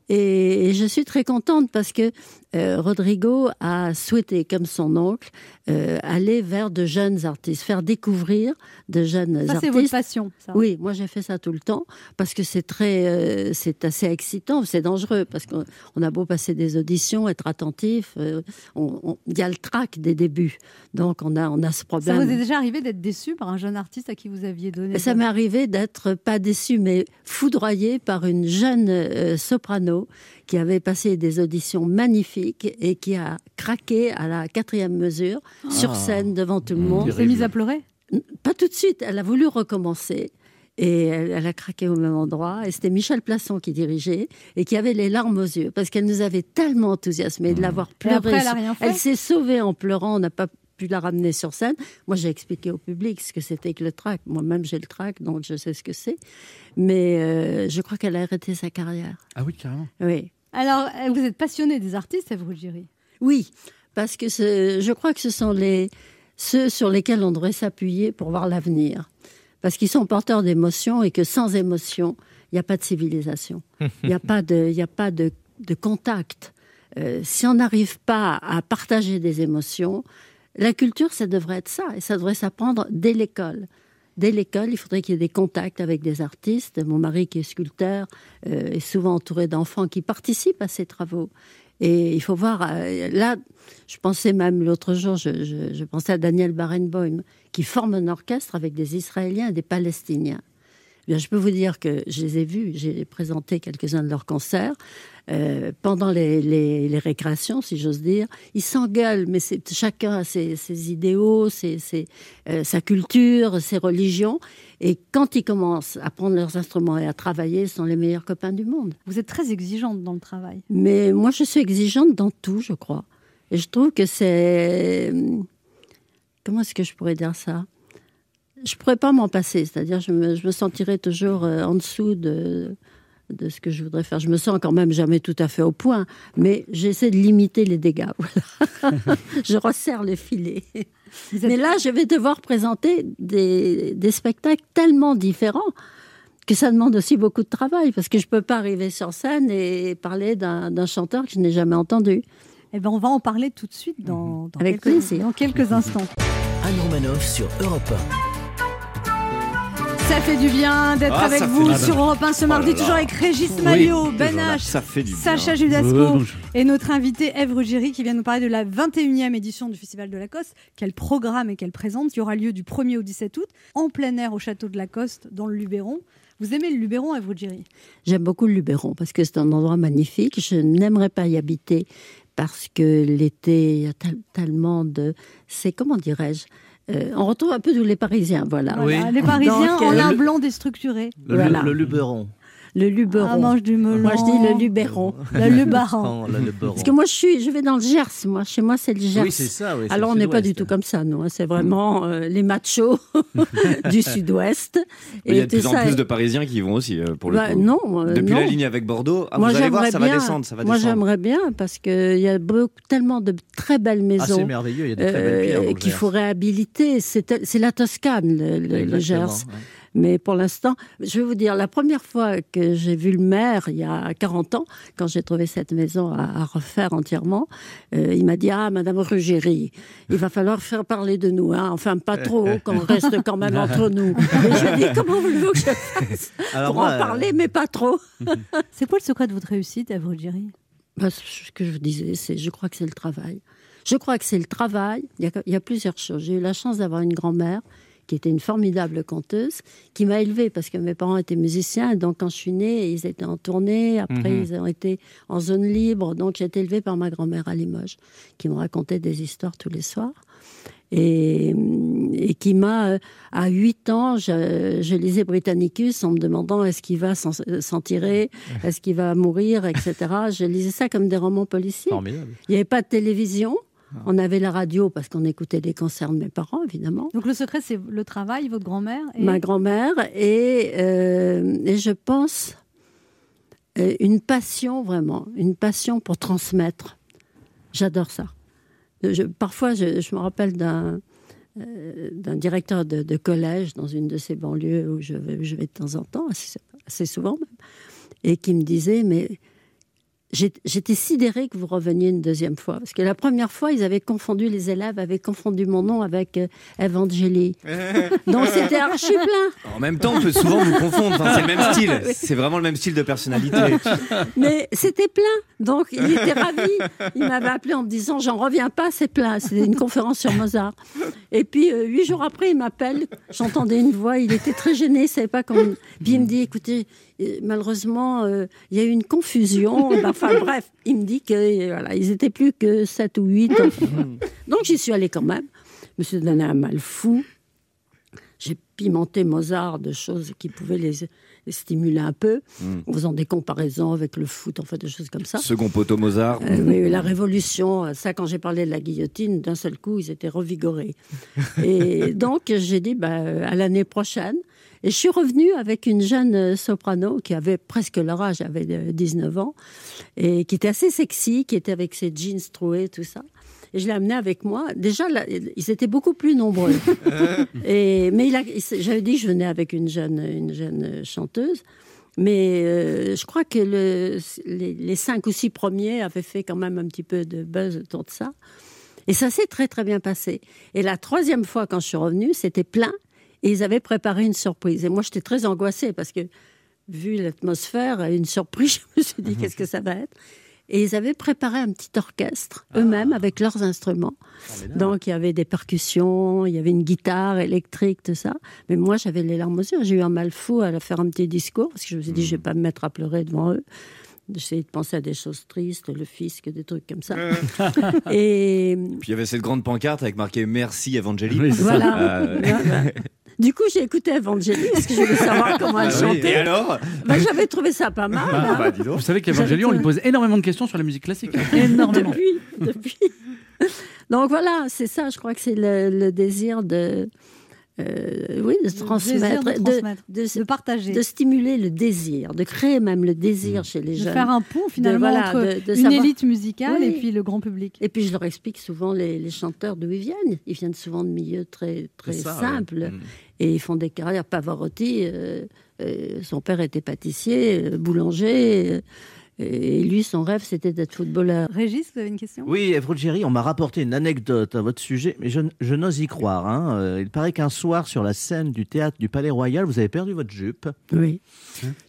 Et, et je suis très contente parce que euh, Rodrigo a souhaité, comme son oncle, euh, aller vers de jeunes artistes, faire découvrir de jeunes Ça, c'est artistes. votre passion. Ça. Oui, moi j'ai fait ça tout le temps parce que c'est très, euh, c'est assez excitant, c'est dangereux parce qu'on on a beau passer des auditions, être attentif, il y a le trac des débuts, donc on a, on a ce Ça problème. vous est déjà arrivé d'être déçu par un jeune artiste à qui vous aviez donné Ça m'est arrivé d'être pas déçue, mais foudroyée par une jeune soprano qui avait passé des auditions magnifiques et qui a craqué à la quatrième mesure sur Ah. scène devant tout le Mmh. monde. Elle s'est mise à pleurer? Pas tout de suite, elle a voulu recommencer. Et elle, elle a craqué au même endroit. Et c'était Michel Plasson qui dirigeait et qui avait les larmes aux yeux parce qu'elle nous avait tellement enthousiasmés de l'avoir Et pleuré. après, elle a rien fait? Elle s'est sauvée en pleurant. On n'a pas pu la ramener sur scène. Moi, j'ai expliqué au public ce que c'était que le trac. Moi-même, j'ai le trac, donc je sais ce que c'est. Mais euh, je crois qu'elle a arrêté sa carrière. Ah oui, carrément. Oui. Alors, euh, vous êtes passionné des artistes, Ève Ruggieri? Oui, parce que je crois que ce sont les, ceux sur lesquels on devrait s'appuyer pour voir l'avenir. Parce qu'ils sont porteurs d'émotions et que sans émotion, il n'y a pas de civilisation. Il n'y a pas de, il y a pas de, de contact. Euh, si on n'arrive pas à partager des émotions, la culture, ça devrait être ça. Et ça devrait s'apprendre dès l'école. Dès l'école, il faudrait qu'il y ait des contacts avec des artistes. Mon mari, qui est sculpteur, euh, est souvent entouré d'enfants qui participent à ces travaux. Et il faut voir, euh, là, je pensais même l'autre jour, je- je pensais à Daniel Barenboim, qui forme un orchestre avec des Israéliens et des Palestiniens. Eh Bien, je peux vous dire que je les ai vus, j'ai présenté quelques-uns de leurs concerts. euh, pendant les, les- les récréations, si j'ose dire, ils s'engueulent, mais chacun a ses, ses idéaux, ses, ses, euh, sa culture, ses religions. Et quand ils commencent à prendre leurs instruments et à travailler, ce sont les meilleurs copains du monde. Vous êtes très exigeante dans le travail. Mais moi, je suis exigeante dans tout, je crois. Et je trouve que c'est. Comment est-ce que je pourrais dire ça? Je pourrais pas m'en passer. C'est-à-dire, je me, je me sentirais toujours euh, en dessous de, de ce que je voudrais faire. Je me sens quand même jamais tout à fait au point, mais j'essaie de limiter les dégâts. Voilà. je resserre les filets. Êtes- Mais là, je vais devoir présenter des, des spectacles tellement différents que ça demande aussi beaucoup de travail, parce que je ne peux pas arriver sur scène et parler d'un d'un chanteur que je n'ai jamais entendu. Eh ben, on va en parler tout de suite dans, dans Avec quelques, plaisir. dans quelques instants. Anne Romanoff sur Europe ça fait du bien d'être Ah, avec vous sur. Europe 1 ce Oh mardi, là là. toujours avec Régis Maillot, Ben toujours là. H, Ça fait du bien. Sacha Judasco et notre invité Ève Ruggieri qui vient nous parler de la 21e édition du Festival de Lacoste, qu'elle programme et qu'elle présente, qui aura lieu du 1er au 17 août, en plein air au château de Lacoste, dans le Luberon. Vous aimez le Luberon, Ève Ruggieri? J'aime beaucoup le Luberon parce que c'est un endroit magnifique. Je n'aimerais pas y habiter parce que l'été, il y a tel- tellement de. C'est comment dirais-je Euh, On retrouve un peu tous les Parisiens, voilà. Voilà, Les Parisiens Donc, en euh, lin le- blanc déstructuré. Le, Voilà. le Luberon. Le Luberon. Ah, mange du melon. Moi, je dis le Luberon. Le Luberon. Parce que moi, je suis, je vais dans le Gers. Moi, chez moi, c'est le Gers. Oui, c'est ça. oui, Alors, on n'est pas du tout comme ça, nous. hein. C'est vraiment euh, les machos du Sud-Ouest. Il y a de plus en plus de Parisiens qui y vont aussi, euh, pour le Bah, coup. non, euh, Depuis non. la ligne avec Bordeaux, ah, moi, vous allez voir, j'aimerais ça va bien- descendre, ça va Moi, j'aimerais bien parce qu'il y a beaucoup, tellement de très belles Ah, maisons. c'est merveilleux, il y a des très belles pierres. euh, qu'il Gers. faut réhabiliter. C'est la Toscane, le, le- le Exactement, Gers. ouais. Mais pour l'instant, je vais vous dire, la première fois que j'ai vu le maire, il y a 40 ans, quand j'ai trouvé cette maison à, à refaire entièrement, euh, il m'a dit Ah, Madame Ruggieri, il va falloir faire parler de nous. Hein. Enfin, pas trop, qu'on reste quand même entre nous. Et je lui ai dit Comment voulez-vous que je fasse Alors Pour moi, en euh, parler, mais pas trop? C'est quoi le secret de votre réussite, Ruggieri? Bah, ce que je vous disais, c'est, je crois que c'est le travail. Je crois que c'est le travail. Il y a, il y a plusieurs choses. J'ai eu la chance d'avoir une grand-mère qui était une formidable conteuse, qui m'a élevée parce que mes parents étaient musiciens. Donc, quand je suis née, ils étaient en tournée. Après, Mhm. ils ont été en zone libre. Donc, j'ai été élevée par ma grand-mère à Limoges, qui me racontait des histoires tous les soirs. Et, et qui m'a, euh, à 8 ans, je, je lisais Britannicus en me demandant est-ce qu'il va s'en, s'en tirer, est-ce qu'il va mourir, etc. Je lisais ça comme des romans policiers. Formidable. Il n'y avait pas de télévision. On avait la radio parce qu'on écoutait les concerts de mes parents, évidemment. Donc le secret, c'est le travail, votre grand-mère et... Ma grand-mère et, euh, et je pense euh, une passion vraiment, une passion pour transmettre. J'adore ça. Je- parfois, je, je me rappelle d'un euh, d'un directeur de, de collège dans une de ces banlieues où je vais, je vais de temps en temps, assez, assez souvent même, et qui me disait, mais j'étais sidérée que vous reveniez une deuxième fois. Parce que la première fois, ils avaient confondu, les élèves avaient confondu mon nom avec euh, Evangélie. Donc c'était archi plein. En même temps, on peut souvent vous confondre. Enfin, c'est le même style. C'est vraiment le même style de personnalité. Mais c'était plein. Donc il était ravi. Il m'avait appelé en me disant J'en reviens pas, c'est plein. C'était une conférence sur Mozart. Et puis euh, huit jours après, il m'appelle. J'entendais une voix. Il était très gêné. Il savait pas comment. Puis il me dit Écoutez, euh, malheureusement, euh, il y a eu une confusion. Enfin bref, il me dit que voilà, ils étaient plus que sept ou huit. Donc j'y suis allée quand même. Je me suis donné un mal fou. J'ai pimenté Mozart de choses qui pouvaient les, les stimuler un peu, en faisant des comparaisons avec le foot, enfin des choses comme ça. Second poteau Mozart. Euh, oui, la Révolution, ça, quand j'ai parlé de la guillotine, d'un seul coup, ils étaient revigorés. Et donc, j'ai dit, bah, euh, à l'année prochaine. Et je suis revenue avec une jeune euh, soprano qui avait presque leur âge, elle avait euh, 19 ans, et qui était assez sexy, qui était avec ses jeans troués, tout ça. Et je l'ai amenée avec moi. Déjà, là, ils étaient beaucoup plus nombreux. et, mais j'avais dit que je venais avec une jeune, une jeune chanteuse. Mais euh, je crois que le, les, les cinq ou six premiers avaient fait quand même un petit peu de buzz autour de ça. Et ça s'est très très bien passé. Et la troisième fois, quand je suis revenue, c'était plein. Et ils avaient préparé une surprise. Et moi, j'étais très angoissée parce que, vu l'atmosphère, une surprise, je me suis dit, qu'est-ce que ça va être? Et ils avaient préparé un petit orchestre, eux-mêmes, avec leurs instruments. Donc, il y avait des percussions, il y avait une guitare électrique, tout ça. Mais moi, j'avais les larmes aux yeux. J'ai eu un mal fou à leur faire un petit discours parce que je me suis dit, je ne vais pas me mettre à pleurer devant eux. J'essayais de penser à des choses tristes, le fisc, des trucs comme ça. Et Puis il y avait cette grande pancarte avec marqué Merci Evangélie. Oui, voilà. Euh, Voilà. Du coup, j'ai écouté Evangélie parce que je voulais savoir comment elle ah oui. Et chantait. alors Ben, J'avais trouvé ça pas mal. hein. Bah, dis donc. Vous savez qu'Evangélie, on lui pose énormément de questions sur la musique classique. hein. Énormément. depuis, depuis. Donc voilà, c'est ça, je crois que c'est le, le désir de, euh, oui, de transmettre, de de, transmettre, de- de partager, de stimuler le désir, de créer même le désir chez les de jeunes. faire un pont finalement voilà, entre de- de une savoir- élite musicale Oui. et puis le grand public. Et puis je leur explique souvent les, les chanteurs d'où ils viennent. Ils viennent souvent de milieux très, très ça, simples. ouais. Mm. Et ils font des carrières. Pavarotti, euh, euh, son père était pâtissier, euh, boulanger. euh, Et lui, son rêve, c'était d'être footballeur. Régis, vous avez une question? Oui, Ruggieri, on m'a rapporté une anecdote à votre sujet, mais je, je n'ose y croire. hein. Il paraît qu'un soir, sur la scène du théâtre du Palais Royal, vous avez perdu votre jupe, Oui,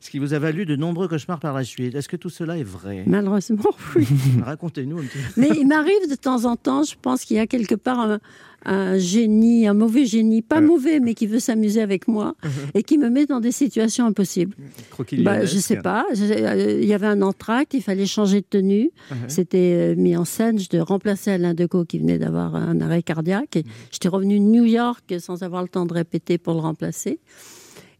ce qui vous a valu de nombreux cauchemars par la suite. Est-ce que tout cela est vrai? Malheureusement, oui. Racontez-nous un petit peu. Mais il m'arrive de temps en temps, je pense qu'il y a quelque part un, un génie, un mauvais génie, pas mauvais, mais qui veut s'amuser avec moi et qui me met dans des situations impossibles. Bah, je sais pas. Euh, Il y avait un entracte, il fallait changer de tenue. C'était euh, mis en scène. Je remplacer Alain Decaux qui venait d'avoir un arrêt cardiaque. Et J'étais revenue de New York sans avoir le temps de répéter pour le remplacer.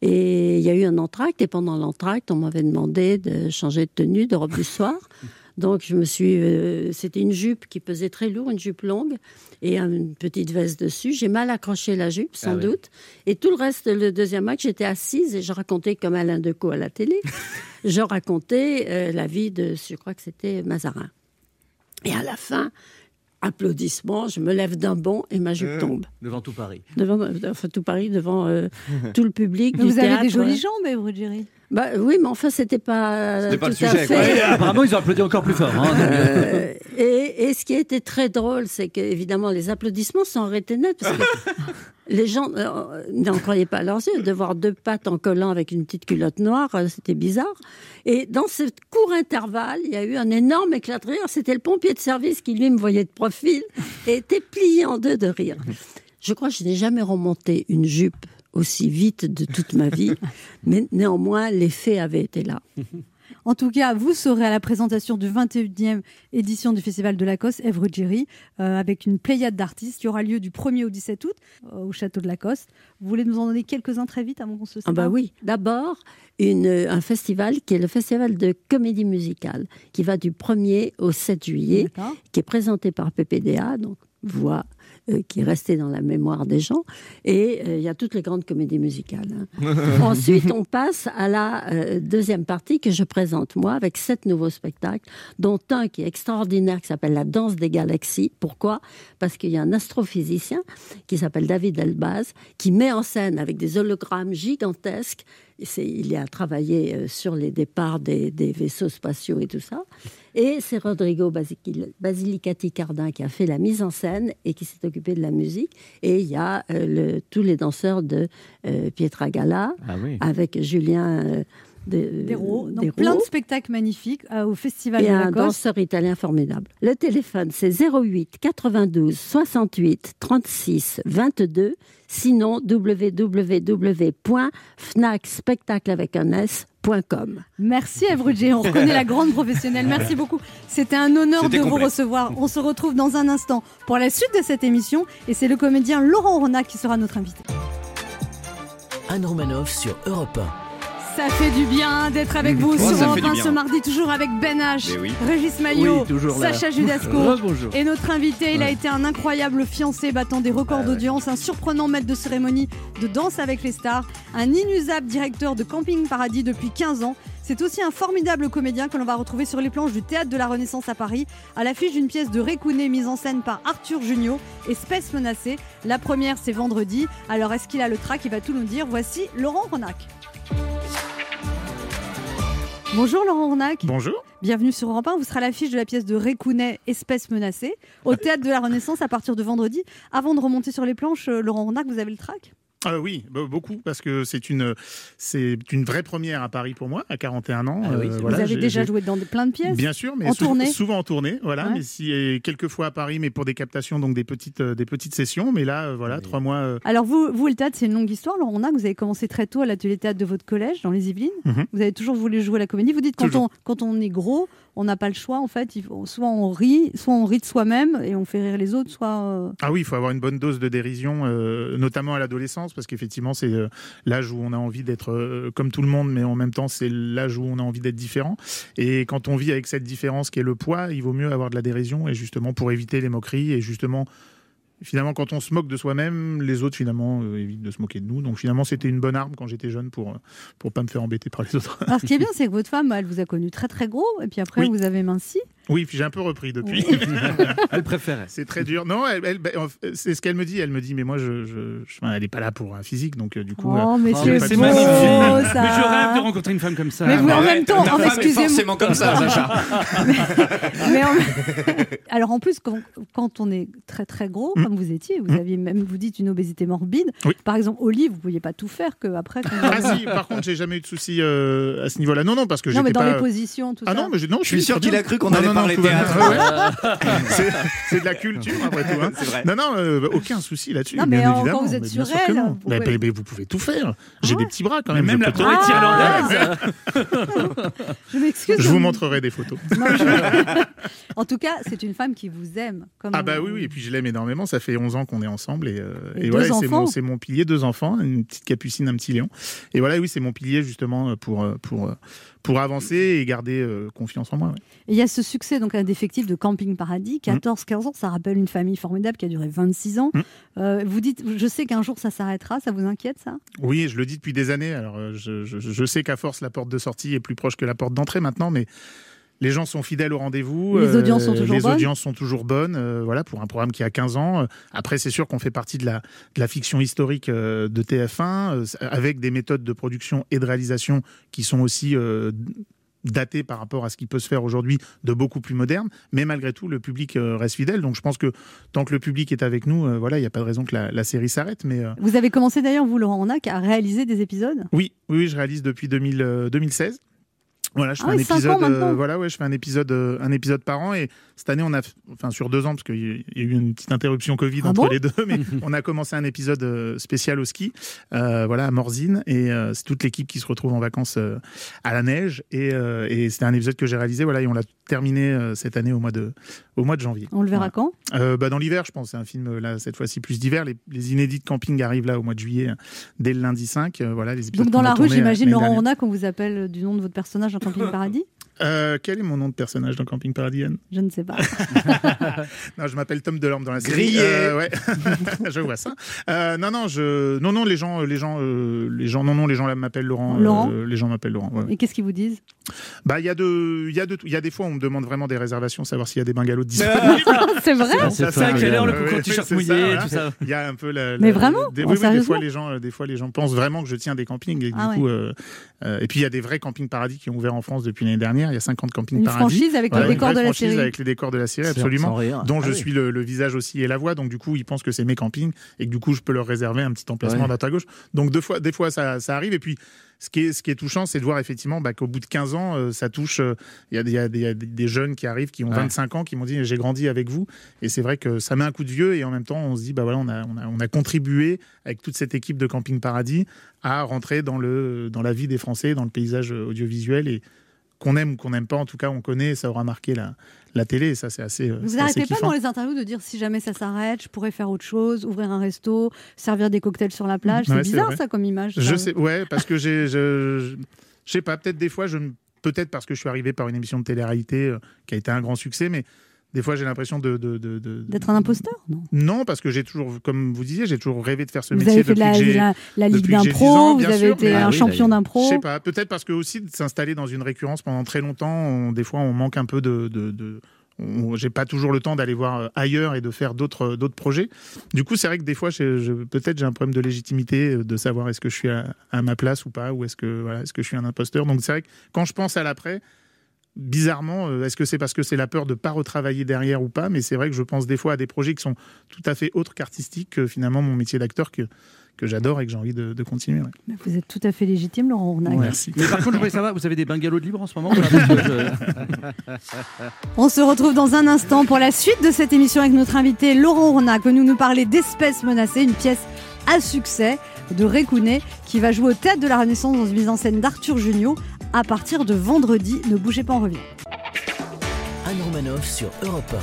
Et il y a eu un entracte. Et pendant l'entracte, on m'avait demandé de changer de tenue, de robe du soir. Donc je me suis. euh, C'était une jupe qui pesait très lourd, une jupe longue, et une petite veste dessus. J'ai mal accroché la jupe, sans Ah oui. doute. Et tout le reste, le deuxième acte, j'étais assise et je racontais comme Alain Decaux à la télé. je racontais euh, la vie de, je crois que c'était Mazarin. Et à la fin, applaudissements, je me lève d'un bond et ma jupe tombe. Devant tout Paris. Devant, enfin, tout Paris, devant euh, tout le public. Du Vous avez des jolies jambes, Ève Ruggieri. Bah, oui, mais enfin, c'était pas. C'était pas le tout à sujet, fait- quoi. Et apparemment, ils ont applaudi encore plus fort. hein. Euh, et, et ce qui a été très drôle, c'est que évidemment les applaudissements sont arrêtés net parce que les gens euh, n'en croyaient pas à leurs yeux de voir deux pattes en collant avec une petite culotte noire, euh, c'était bizarre. Et dans ce court intervalle, il y a eu un énorme éclat de rire. C'était le pompier de service qui lui me voyait de profil et était plié en deux de rire. Je crois que je n'ai jamais remonté une jupe aussi vite de toute ma vie, mais néanmoins l'effet avait été là. En tout cas, vous serez à la présentation du 21e édition du Festival de Lacoste, Ève Ruggieri, euh, avec une pléiade d'artistes qui aura lieu du 1er au 17 août euh, au château de Lacoste. Vous voulez nous en donner quelques-uns très vite avant qu'on se Ah sépare bah oui. D'abord, un festival qui est le festival de comédie musicale, qui va du 1er au 7 juillet, qui est présenté par PPDA, donc voix euh, qui est restée dans la mémoire des gens. Et euh, il y a toutes les grandes comédies musicales. hein. Ensuite, on passe à la euh, deuxième partie que je présente moi, avec sept nouveaux spectacles, dont un qui est extraordinaire, qui s'appelle La danse des galaxies. Pourquoi? Parce qu'il y a un astrophysicien qui s'appelle David Elbaz, qui met en scène avec des hologrammes gigantesques. Il a travaillé euh, sur les départs des, des vaisseaux spatiaux et tout ça. Et c'est Rodrigo Basili- Basilicati Cardin qui a fait la mise en scène et qui s'est occupé de la musique. Et il y a euh, le- tous les danseurs de euh, Pietra Gala Ah oui. avec Julien euh, de- Desraux. Donc plein de spectacles magnifiques euh, au Festival et de un Lacoste. danseur italien formidable. Le téléphone, c'est 08 92 68 36 22. Sinon, www.fnacspectacle avec un S.com. Merci Ève Ruggieri, on reconnaît la grande professionnelle. Merci beaucoup. C'était un honneur de vous recevoir. On se retrouve dans un instant pour la suite de cette émission et c'est le comédien Laurent Ronac qui sera notre invité. Anne Romanoff sur Europe Ça fait du bien d'être avec vous Oh, sur Europe fait du 1 bien. ce mardi, toujours avec Ben H, oui. Régis Maillot, Oui. Sacha Judasco. Et notre invité, il a été un incroyable fiancé battant des records d'audience, un surprenant maître de cérémonie de danse avec les stars, un inusable directeur de Camping Paradis depuis 15 ans. C'est aussi un formidable comédien que l'on va retrouver sur les planches du Théâtre de la Renaissance à Paris, à l'affiche d'une pièce de Récounet mise en scène par Arthur Junio, Espèce menacée. La première, c'est vendredi. Alors, est-ce qu'il a le trac? Il va tout nous dire. Voici Laurent Ronac. Bonjour Laurent Ronac. Bonjour. Bienvenue sur Europe 1. Vous serez à l'affiche de la pièce de Récounet, Espèce menacée, au Théâtre de la Renaissance à partir de vendredi. Avant de remonter sur les planches, euh, Laurent Ronac, vous avez le trac? Euh, oui, be- beaucoup, parce que c'est une, c'est une vraie première à Paris pour moi, à 41 ans. Ah oui, Euh, voilà, Vous avez déjà joué dans des- plein de pièces Bien sûr, mais En sou- tournée souvent en tournée, voilà. Ouais. Mais si et quelques fois à Paris, mais pour des captations, donc des petites, euh, des petites sessions. Mais là, euh, voilà, trois mois. euh, Alors vous, vous, le théâtre, c'est une longue histoire. Laurent Ronac, vous avez commencé très tôt à l'atelier théâtre de votre collège, dans les Yvelines. Mhm. Vous avez toujours voulu jouer la comédie. Vous dites quand Toujours. on, quand on est gros, on n'a pas le choix. En fait, il faut- soit on rit, soit on rit de soi-même et on fait rire les autres, soit... euh, Ah oui, il faut avoir une bonne dose de dérision, euh, notamment à l'adolescence, parce qu'effectivement, c'est euh, l'âge où on a envie d'être euh, comme tout le monde, mais en même temps, c'est l'âge où on a envie d'être différent. Et quand on vit avec cette différence qui est le poids, il vaut mieux avoir de la dérision, et justement pour éviter les moqueries, et justement, finalement, quand on se moque de soi-même, les autres, finalement, euh, évitent de se moquer de nous. Donc finalement, c'était une bonne arme quand j'étais jeune pour euh, pour pas me faire embêter par les autres. Alors, ce qui est bien, c'est que votre femme, elle vous a connu très très gros, et puis après, Oui. vous avez minci. Oui, puis j'ai un peu repris depuis. Elle préférait. C'est très dur. Non, elle- elle- ben, c'est ce qu'elle me dit. Elle me dit, mais moi, je, je, je- elle n'est pas là pour un physique, donc euh, du coup. Oh, mais euh, c'est beau, soucis. ça. Mais je rêve de rencontrer une femme comme ça. Mais vous, en ouais, même temps, oh, excusez-moi. forcément comme ça, Sacha. Mais en- Alors en plus, quand, quand on est très très gros, Mm. comme vous étiez, vous Mm. aviez même, vous dites, une obésité morbide. Oui. Par exemple, au lit, vous ne pouviez pas tout faire que après. quand Ah si, par contre, j'ai jamais eu de soucis euh, à ce niveau-là. Non, non, parce que non, mais j'étais dans pas. les positions, tout Ah ça. non, mais j'ai- non, Je suis sûr qu'il a cru qu'on allait non, c'est c'est de la culture après tout. hein. C'est vrai. Non, non, euh, aucin souci là-dessus. Non, mais bien en- quand évidemment. vous êtes sur elle, vous pouvez- bah, bah, vous pouvez tout faire. J'ai Ah des petits bras quand Mais même. même je la tourette Ah. irlandaise. Je m'excuse. Je vous montrerai des photos. Non, je- en tout cas, c'est une femme qui vous aime. Comme Ah bah oui, oui, et puis je l'aime énormément, ça fait 11 ans qu'on est ensemble et, euh, Et et deux voilà, c'est enfants. mon, pilier, deux enfants, une petite capucine, un petit lion. Et voilà, oui, c'est mon pilier justement pour, euh, pour, euh, pour avancer et garder euh, confiance en moi. ouais. Et il y a ce succès donc indéfectible de Camping Paradis, 14-15 ans, ça rappelle une famille formidable qui a duré 26 ans. Mm. Euh, vous dites, je sais qu'un jour ça s'arrêtera, ça vous inquiète ça? Oui, je le dis depuis des années. Alors, euh, je, je- je sais qu'à force, la porte de sortie est plus proche que la porte d'entrée maintenant, mais les gens sont fidèles au rendez-vous. Les audiences sont toujours les bonnes audiences sont toujours bonnes. euh, voilà, pour un programme qui a 15 ans. Euh, Après, c'est sûr qu'on fait partie de la, de la fiction historique euh, de TF1, euh, avec des méthodes de production et de réalisation qui sont aussi euh, datées par rapport à ce qui peut se faire aujourd'hui de beaucoup plus moderne. Mais malgré tout, le public euh, reste fidèle. Donc, je pense que tant que le public est avec nous, euh, voilà, il n'y a pas de raison que la, la série s'arrête. Mais euh, Vous avez commencé d'ailleurs, vous Laurent Onac, à réaliser des épisodes? Oui, oui, je réalise depuis 2000, euh, 2016. Voilà, je Ah fais oui, un épisode. maintenant. voilà, ouais, je fais un épisode, euh, un épisode par an et cette année on a, enfin sur deux ans parce qu'il y a eu une petite interruption Covid Ah entre bon les deux, mais on a commencé un épisode euh, spécial au ski, euh, voilà à Morzine et euh, c'est toute l'équipe qui se retrouve en vacances euh, à la neige et, euh, et c'était un épisode que j'ai réalisé, voilà, et on l'a terminé euh, cette année au mois de, au mois de janvier. On le verra Voilà. quand? Euh, bah, dans l'hiver, je pense. C'est un film, euh, là, cette fois-ci, plus d'hiver. Les, les inédits de camping arrivent là au mois de juillet, euh, dès le lundi 5. euh, voilà, les épisodes Donc dans qu'on la rue, euh, j'imagine Laurent dernière. Onac, on vous appelle du nom de votre personnage Camping Paradis? Euh, quel est mon nom de personnage dans Camping Paradis Anne Je ne sais pas. Non, je m'appelle Tom Delorme dans la série. Grillé. Euh, ouais. je vois ça. Euh, non, non, je, non, non, les gens, les gens, euh, les gens, non, non, les gens m'appellent Laurent. Laurent? euh, les gens m'appellent Laurent. ouais. Et qu'est-ce qu'ils vous disent? Bah, il y a de, il y a de tout. Il y a des fois, on me demande vraiment des réservations, savoir s'il y a des bungalows disponibles. C'est vrai Ah, c'est à quelle heure le Ouais, t-shirt mouillé, ça, tout ça Il y a un peu la. Mais vraiment des, oui, oui, des sérieusement fois les gens, euh, des fois les gens pensent vraiment que je tiens des campings et Ah du coup, euh, euh, et puis il y a des vrais campings paradis qui ont ouvert en France depuis l'année dernière. Il y a 50 campings Une paradis. franchise avec Voilà, le une décor vraie de la série. avec les décors de la série, absolument. Dont Ah je oui. suis le, le visage aussi et la voix. Donc du coup, ils pensent que c'est mes campings et que du coup, je peux leur réserver un petit emplacement à droite à gauche. Donc deux fois, des fois, ça, ça arrive. Et puis, ce qui est, ce qui est touchant, c'est de voir effectivement bah, qu'au bout de 15 ans, euh, ça touche. euh, Il y, a des- y y a jeunes qui arrivent, qui ont Ouais. 25 ans, qui m'ont dit j'ai grandi avec vous. Et c'est vrai que ça met un coup de vieux. Et en même temps, on se dit bah voilà, on a, on a, on a contribué avec toute cette équipe de Camping Paradis à rentrer dans, le, dans la vie des Français, dans le paysage euh, audiovisuel. Et qu'on aime ou qu'on n'aime pas, en tout cas, on connaît, ça aura marqué la, la télé. Ça, c'est assez. euh, Vous n'arrêtez pas dans les interviews de dire si jamais ça s'arrête, je pourrais faire autre chose, ouvrir un resto, servir des cocktails sur la plage? C'est bizarre ça comme image. Je ça. sais, ouais, parce que j'ai, je, je, je sais pas, peut-être des fois, je, me- peut-être parce que je suis arrivé par une émission de télé-réalité euh, qui a été un grand succès, mais des fois, j'ai l'impression de, D'être un imposteur Non? non, parce que j'ai toujours, comme vous disiez, j'ai toujours rêvé de faire ce Vous métier avez fait de la, la, la ligue depuis que j'ai 10 d'impro, vous avez sûr, été un Ah oui, champion d'impro. Je sais pas, peut-être parce que aussi de s'installer dans une récurrence pendant très longtemps, on- des fois, on manque un peu de. de, de j'ai pas toujours le temps d'aller voir euh, ailleurs et de faire d'autres d'autres projets. Du coup, c'est vrai que des fois, peut-être j'ai un problème de légitimité, euh, de savoir est-ce que je suis à, à ma place ou pas, ou est-ce que voilà, est-ce que je suis un imposteur. Donc c'est vrai que quand je pense à l'après, bizarrement, euh, est-ce que c'est parce que c'est la peur de pas retravailler derrière ou pas Mais c'est vrai que je pense des fois à des projets qui sont tout à fait autres qu'artistiques que finalement mon métier d'acteur que que j'adore et que j'ai envie de, de continuer. ouais. Mais Vous êtes tout à fait légitime, Laurent Ornac. Merci. Mais par contre, je voulais savoir, vous avez des bungalows de libre en ce moment On se retrouve dans un instant pour la suite de cette émission avec notre invité Laurent Ornac, que nous nous parler d'espèces menacées, une pièce à succès de Récounet qui va jouer au Théâtre de la Renaissance dans une mise en scène d'Arthur Junio à partir de vendredi. Ne bougez pas, on revient. Anne Romanoff sur Europe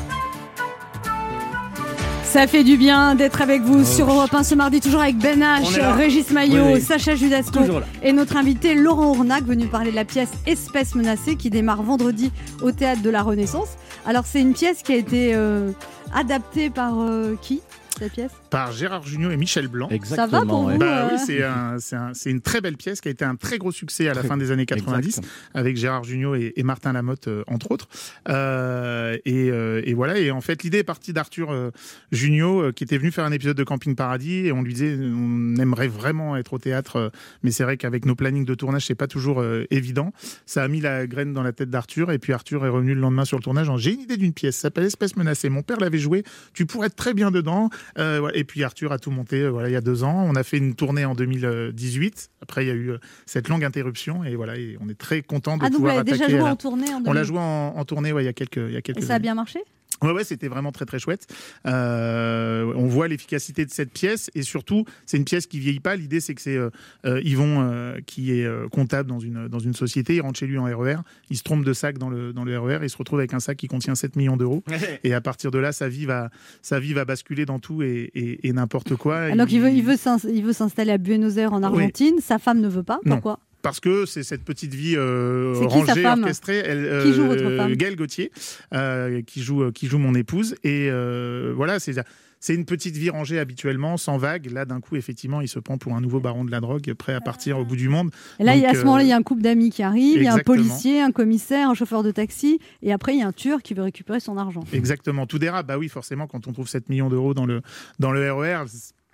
Ça fait du bien d'être avec vous sur Europe 1 ce mardi, toujours avec Ben H. Régis Maillot, Oui, oui. Sacha Judasco et notre invité Laurent Ornac, venu parler de la pièce Espèces menacées qui démarre vendredi au Théâtre de la Renaissance. Alors c'est une pièce qui a été euh, adaptée par euh, qui? Pièce Par Gérard Jugnot et Michel Blanc. Ça va pour vous Bah euh oui, c'est un- c'est un- c'est une très belle pièce qui a été un très gros succès à la Très- fin des années 90 Exact. avec Gérard Jugnot et, et Martin Lamotte euh, entre autres. Euh, et, euh, et voilà. Et en fait, l'idée est partie d'Arthur euh, Jugnot euh, qui était venu faire un épisode de Camping Paradis et on lui disait on aimerait vraiment être au théâtre, euh, mais c'est vrai qu'avec nos plannings de tournage c'est pas toujours euh, évident. Ça a mis la graine dans la tête d'Arthur et puis Arthur est revenu le lendemain sur le tournage en j'ai une idée d'une pièce, ça s'appelle Espèce menacée. Mon père l'avait joué, tu pourrais être très bien dedans. Euh. Et puis Arthur a tout monté euh, voilà, il y a deux ans. On a fait une tournée en 2018. Après, il y a eu euh, cette longue interruption et voilà, et on est très content de Ah, donc vous pouvoir l'avez déjà attaquer joué à la- en tournée en On l'a 2000. joué en, en tournée ouais, il y a quelques, il y a quelques Et ça a années. bien marché? Ouais, ouais, c'était vraiment très très chouette. Euh, on voit l'efficacité de cette pièce et surtout, c'est une pièce qui vieillit pas. L'idée, c'est que c'est euh, euh, Yvon euh, qui est euh, comptable dans une dans une société. Il rentre chez lui en RER, il se trompe de sac dans le dans le RER, et il se retrouve avec un sac qui contient 7 millions d'euros. et à partir de là, sa vie va sa vie va basculer dans tout et, et- et n'importe quoi. Alors Ah, il veut, il veut s'ins- il veut s'installer à Buenos Aires en Argentine. Sa femme ne veut pas. Non. Parce que c'est cette petite vie euh, qui rangée, orchestrée. Elle, Qui joue votre femme Gaëlle Gauthier, euh, qui, joue, qui joue mon épouse. Et euh, voilà, c'est c'est une petite vie rangée habituellement, sans vague. Là, d'un coup, effectivement, il se prend pour un nouveau baron de la drogue, prêt à partir au bout du monde. Et là, à ce moment-là, euh, il y a un couple d'amis qui arrive, il y a un policier, un commissaire, un chauffeur de taxi, et après, il y a un tueur qui veut récupérer son argent. Exactement, tout dérape. Bah oui, forcément, quand on trouve 7 millions d'euros dans le, dans le RER,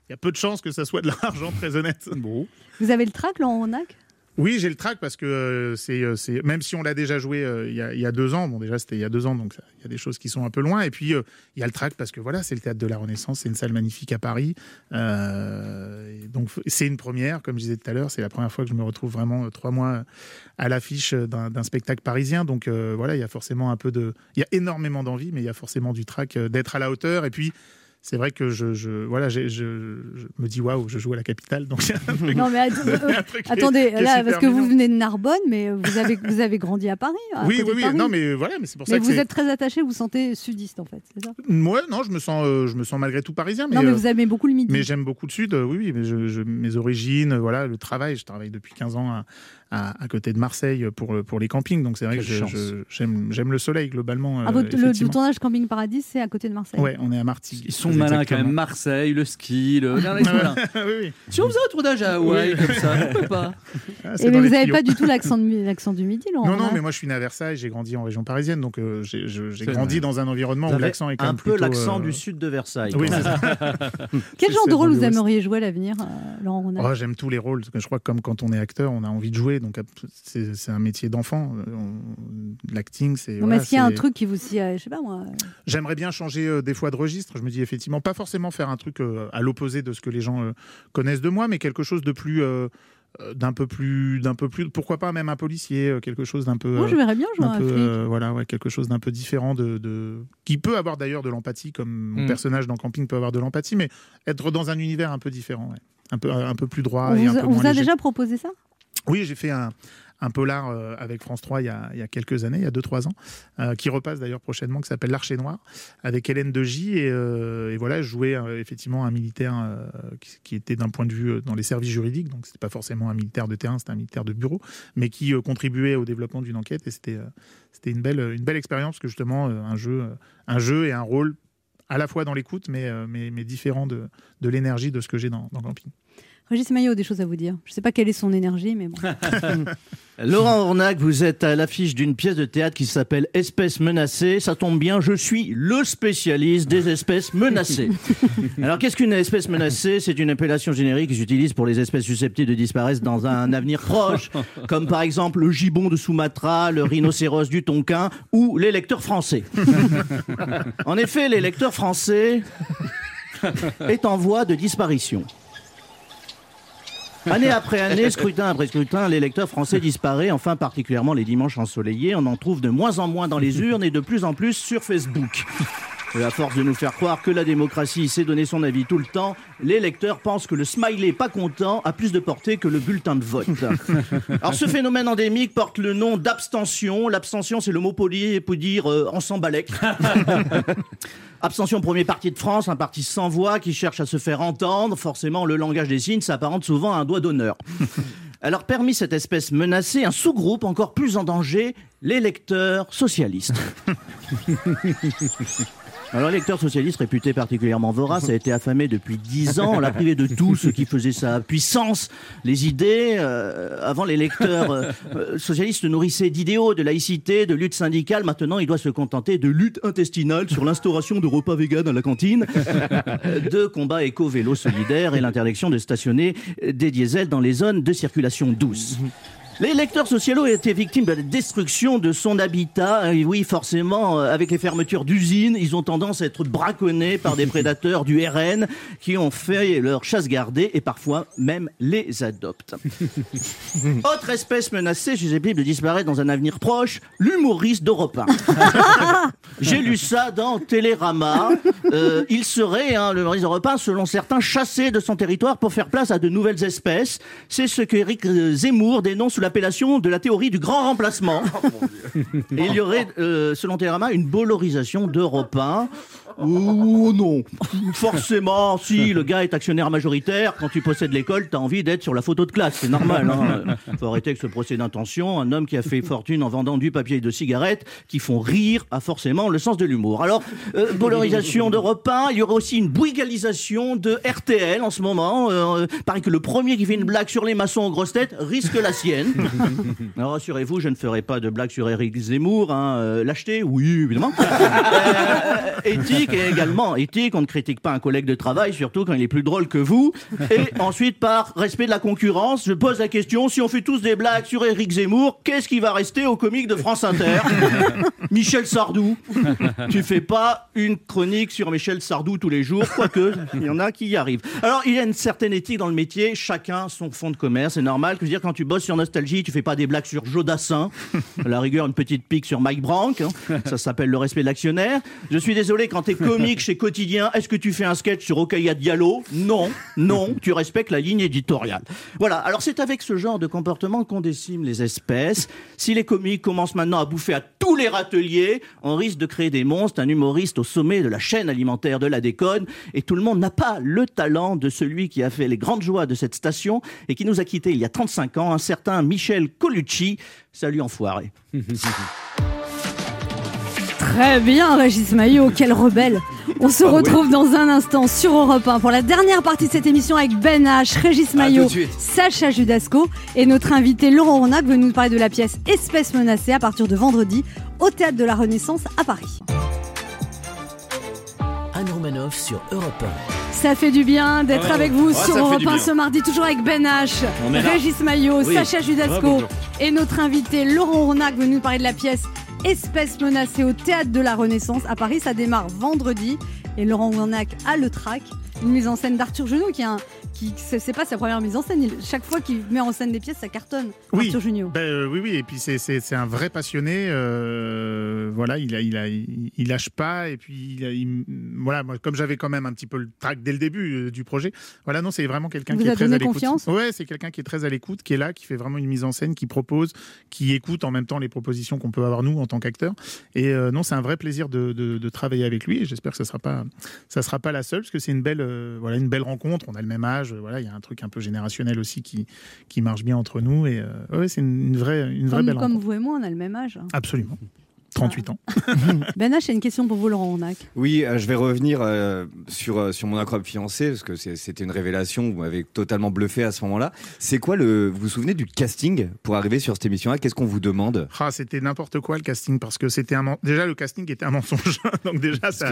il y a peu de chances que ça soit de l'argent, très honnête. Bon. Vous avez le trac, Laurent Ronac? Oui, j'ai le track parce que euh, c'est, euh, c'est même si on l'a déjà joué euh, il y, a, il y a deux ans. Bon, déjà c'était il y a deux ans, donc il y a des choses qui sont un peu loin. Et puis il y a le track parce que voilà, c'est le théâtre de la Renaissance, c'est une salle magnifique à Paris. Donc c'est une première, comme je disais tout à l'heure, c'est la première fois que je me retrouve vraiment trois mois à l'affiche d'un, spectacle parisien. Donc voilà, il y a forcément un peu de, il y a énormément d'envie, mais il y a forcément du track d'être à la hauteur. Et puis c'est vrai que je, je voilà, je, je me dis waouh, je joue à la capitale, donc truc- Non, mais attendez, là, parce que vous venez de Narbonne, mais vous avez, vous avez grandi à Paris. à Oui, oui, oui. Paris. Non, mais voilà, mais c'est pour ça que vous êtes très attaché, vous vous sentez sudiste, en fait, c'est ça? Ouais, non, je me sens, euh, je me sens malgré tout parisien. Mais, Non, mais euh, vous aimez beaucoup le midi. mais j'aime beaucoup le sud. euh, oui, oui. Mais mes origines, euh, voilà, le travail. Je travaille depuis 15 ans à, à- à côté de Marseille pour pour les campings. Donc c'est vrai Quelle que j'aime j'aime le soleil globalement. Ah, euh, votre- le, le tournage Camping Paradis, c'est à côté de Marseille. Ouais, on est à Martigues. Ils sont malins quand même. Marseille, le ski, le. Non, ils sont malins. oui, oui. Si on faisait un tournage à Hawaï Oui. comme ça, pourquoi pas Ah, Et mais vous n'avez pas du tout l'accent du midi, Laurent Non, non, mais moi je suis né à Versailles, j'ai grandi en région parisienne, donc euh, j'ai grandi vrai. dans un environnement Vous où l'accent est quand un même peu plutôt, l'accent euh, du sud de Versailles. Oui. Quel genre de rôle vous aimeriez jouer à l'avenir, euh, Laurent Oh, j'aime tous les rôles, parce que je crois que comme quand on est acteur, on a envie de jouer, donc c'est un métier d'enfant. Euh, L'acting, c'est. Non, voilà, mais est-ce qu'il y a un truc qui vous s'y, euh, je sais pas moi. euh, J'aimerais bien changer euh, des fois de registre. Je me dis effectivement pas forcément faire un truc euh, à l'opposé de ce que les gens euh, connaissent de moi, mais quelque chose de plus. d'un peu plus d'un peu plus pourquoi pas même un policier quelque chose d'un peu Moi, je verrais bien jouer un un peu, flic. euh, voilà ouais, quelque chose d'un peu différent de, de- qui peut avoir d'ailleurs de l'empathie comme mon Mm. personnage dans Camping peut avoir de l'empathie mais être dans un univers un peu différent ouais. un peu un peu plus droit On et un vous, peu on vous moins a léger. déjà proposé ça? Oui, j'ai fait un, un polar euh, avec France 3 il y, a, il y a quelques années, il y a 2-3 ans, euh, qui repasse d'ailleurs prochainement, qui s'appelle L'Archer Noir, avec Hélène Degy. Et, euh, et voilà, je jouais effectivement un militaire qui, qui était d'un point de vue dans les services juridiques, donc c'était pas forcément un militaire de terrain, c'était un militaire de bureau, mais qui contribuait au développement d'une enquête. Et c'était c'était une belle, une belle expérience, parce que justement, un, jeu, un jeu et un rôle à la fois dans l'écoute, mais, mais, mais différent de, de l'énergie de ce que j'ai dans, dans Camping. Régis Maillot a des choses à vous dire. Je sais pas quelle est son énergie, mais bon. Laurent Ornac, vous êtes à l'affiche d'une pièce de théâtre qui s'appelle Espèces menacées. Ça tombe bien, je suis le spécialiste des espèces menacées. Alors, qu'est-ce qu'une espèce menacée? C'est une appellation générique que j'utilise pour les espèces susceptibles de disparaître dans un avenir proche, comme par exemple le gibbon de Sumatra, le rhinocéros du Tonkin ou les lecteurs français. En effet, les lecteurs français est en voie de disparition. Année après année, scrutin après scrutin, l'électeur français disparaît, enfin particulièrement les dimanches ensoleillés. On en trouve de moins en moins dans les urnes et de plus en plus sur Facebook. Et à force de nous faire croire que la démocratie sait donner son avis tout le temps, les lecteurs pensent que le smiley pas content a plus de portée que le bulletin de vote. Alors ce phénomène endémique porte le nom d'abstention. L'abstention, c'est le mot poli pour dire euh, balèque. Abstention, premier parti de France, un parti sans voix qui cherche à se faire entendre. Forcément, le langage des signes s'apparente souvent à un doigt d'honneur. Alors, permis cette espèce menacée, un sous-groupe encore plus en danger, les lecteurs socialistes. Alors, l'électeur socialiste réputé particulièrement vorace a été affamé depuis dix ans. On l'a privé de tout ce qui faisait sa puissance, les idées. Euh, avant, les lecteurs euh, euh, socialistes se nourrissaient d'idéaux, de laïcité, de lutte syndicale. Maintenant, il doit se contenter de lutte intestinale sur l'instauration de repas véganes à la cantine, euh, de combats éco-vélo solidaires et l'interdiction de stationner des diesels dans les zones de circulation douce. Les lecteurs sociaux étaient victimes de la destruction de son habitat. Et oui, forcément, euh, avec les fermetures d'usines, ils ont tendance à être braconnés par des prédateurs du RN qui ont fait leur chasse gardée et parfois même les adoptent. Autre espèce menacée susceptible de disparaître dans un avenir proche, l'humoriste d'Europe 1. J'ai lu ça dans Télérama. Euh, il serait, hein, le humoriste d'Europe 1, selon certains, chassé de son territoire pour faire place à de nouvelles espèces. C'est ce que Eric Zemmour dénonce sous l'appellation de la théorie du grand remplacement. Et il y aurait, euh, selon Télérama, une bolorisation d'Europe 1. Oh non Forcément, si le gars est actionnaire majoritaire, quand tu possèdes l'école, t'as envie d'être sur la photo de classe, c'est normal. Hein Faut arrêter avec ce procès d'intention. Un homme qui a fait fortune en vendant du papier et de cigarettes, qui font rire, a forcément le sens de l'humour. Alors, euh, polarisation d'Europe 1, il y aurait aussi une bougalisation de RTL en ce moment. Euh, paraît que le premier qui fait une blague sur les maçons aux grosses têtes risque la sienne. Alors rassurez-vous, je ne ferai pas de blague sur Eric Zemmour. Hein. Euh, L'acheter, oui, évidemment. Euh, éthique et également éthique, on ne critique pas un collègue de travail, surtout quand il est plus drôle que vous. Et ensuite, par respect de la concurrence, je pose la question, si on fait tous des blagues sur Eric Zemmour, qu'est-ce qui va rester au comique de France Inter Michel Sardou. Tu fais pas une chronique sur Michel Sardou tous les jours, quoique il y en a qui y arrivent. Alors, il y a une certaine éthique dans le métier, chacun son fond de commerce, c'est normal. Que je veux dire, quand tu bosses sur Nostalgie, tu fais pas des blagues sur Jodassin, à la rigueur une petite pique sur Mike Brank, hein. ça s'appelle le respect de l'actionnaire. Je suis désolé, quand t'es comique chez Quotidien, est-ce que tu fais un sketch sur Okaya Diallo? Non, non, tu respectes la ligne éditoriale. Voilà, alors c'est avec ce genre de comportement qu'on décime les espèces. Si les comiques commencent maintenant à bouffer à tous les râteliers, on risque de créer des monstres, un humoriste au sommet de la chaîne alimentaire de la déconne, et tout le monde n'a pas le talent de celui qui a fait les grandes joies de cette station et qui nous a quittés il y a 35 ans, un certain Michel Colucci. Salut enfoiré. Très bien, Régis Maillot, quel rebelle. On se retrouve dans un instant sur Europe 1 pour la dernière partie de cette émission avec Ben H, Régis Maillot. Sacha Judasco et notre invité Laurent Ronac veut nous parler de la pièce Espèce menacée à partir de vendredi au Théâtre de la Renaissance à Paris. Sur Europe Ça fait du bien d'être Ouais. avec vous Ouais, sur Europe du 1 bien. ce mardi, toujours avec Ben H. Régis Maillot, Oui. Sacha Judasco bonjour. et notre invité Laurent Ronac veut nous parler de la pièce Espèce menacée au Théâtre de la Renaissance à Paris. Ça démarre vendredi et Laurent Ronac a le track. Une mise en scène d'Arthur Junot qui un. Qui, c'est pas sa première mise en scène. Il- chaque fois qu'il met en scène des pièces, ça cartonne. Oui, Arthur Junot. ben, euh, oui, oui, et puis c'est- un vrai passionné. euh, voilà, il a, il a, il, il lâche pas, et puis il, a- il- voilà, moi, comme j'avais quand même un petit peu le track dès le début euh, du projet. Voilà, non, c'est vraiment quelqu'un Vous qui est a très donné à l'écoute. confiance Ouais, c'est quelqu'un qui est très à l'écoute, qui est là, qui fait vraiment une mise en scène, qui propose, qui écoute en même temps les propositions qu'on peut avoir nous en tant qu'acteurs. Et non, c'est un vrai plaisir de, de- de travailler avec lui. Et j'espère que ça sera pas, ça sera pas la seule, parce que c'est une belle, euh, voilà, une belle rencontre. On a le même âge, euh, voilà, il y a un truc un peu générationnel aussi qui, qui marche bien entre nous. Et euh, ouais, c'est une, vraie, une vraie Comme, belle comme rencontre. vous et moi, on a le même âge. Absolument. 38 ans. Ben H, j'ai une question pour vous, Laurent Ronac. Oui, euh, je vais revenir euh, sur, euh, sur mon incroyable fiancé, parce que c'était une révélation, vous m'avez totalement bluffé à ce moment-là. C'est quoi le. Vous vous souvenez du casting pour arriver sur cette émission-là? Qu'est-ce qu'on vous demande? Ah, c'était n'importe quoi le casting parce que c'était un déjà le casting était un mensonge donc déjà ça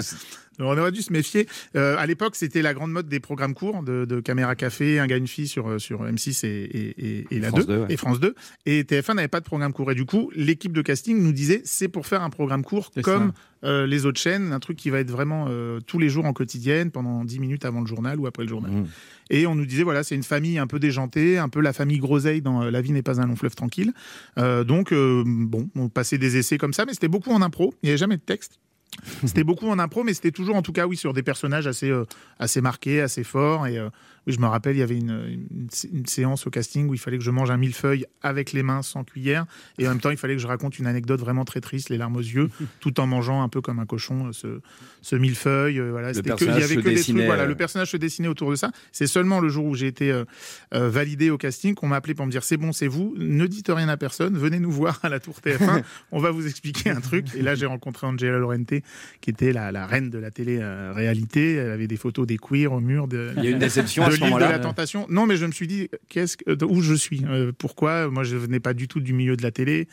on aurait dû se méfier Euh, à l'époque c'était la grande mode des programmes courts de, de caméra café un gars une fille sur sur M6 et, et, et, et la France 2 2, ouais. et France 2 et TF1 n'avait pas de programme court et du coup l'équipe de casting nous disait c'est pour faire un programme court comme euh, les autres chaînes un truc qui va être vraiment euh, tous les jours en quotidienne pendant 10 minutes avant le journal ou après le journal Mmh. et on nous disait, voilà, c'est une famille un peu déjantée, un peu la famille Groseille dans euh, La vie n'est pas un long fleuve tranquille. Donc, bon, on passait des essais comme ça, mais c'était beaucoup en impro. Il n'y avait jamais de texte. C'était beaucoup en impro, mais c'était toujours, en tout cas, oui, sur des personnages assez, euh, assez marqués, assez forts. Et euh, Oui, je me rappelle, il y avait une, une, une séance au casting où il fallait que je mange un millefeuille avec les mains, sans cuillère, et en même temps, il fallait que je raconte une anecdote vraiment très triste, les larmes aux yeux, tout en mangeant un peu comme un cochon euh, ce, ce millefeuille. euh, Voilà, Le C'était que- personnage il y avait se que des trucs. Voilà, euh. le personnage se dessinait autour de ça. C'est seulement le jour où j'ai été euh, euh, validé au casting qu'on m'a appelé pour me dire c'est bon, c'est vous, ne dites rien à personne, venez nous voir à la Tour TF1, on va vous expliquer un truc. Et là, j'ai rencontré Angela Lorente, qui était la, la reine de la télé-réalité. Elle avait des photos des queers au mur de, Il y a une déception de ce l'île de moment-là la tentation. Non, mais je me suis dit, qu'est-ce que, où je suis? Euh, Pourquoi? Moi, je venais pas du tout du milieu de la télé.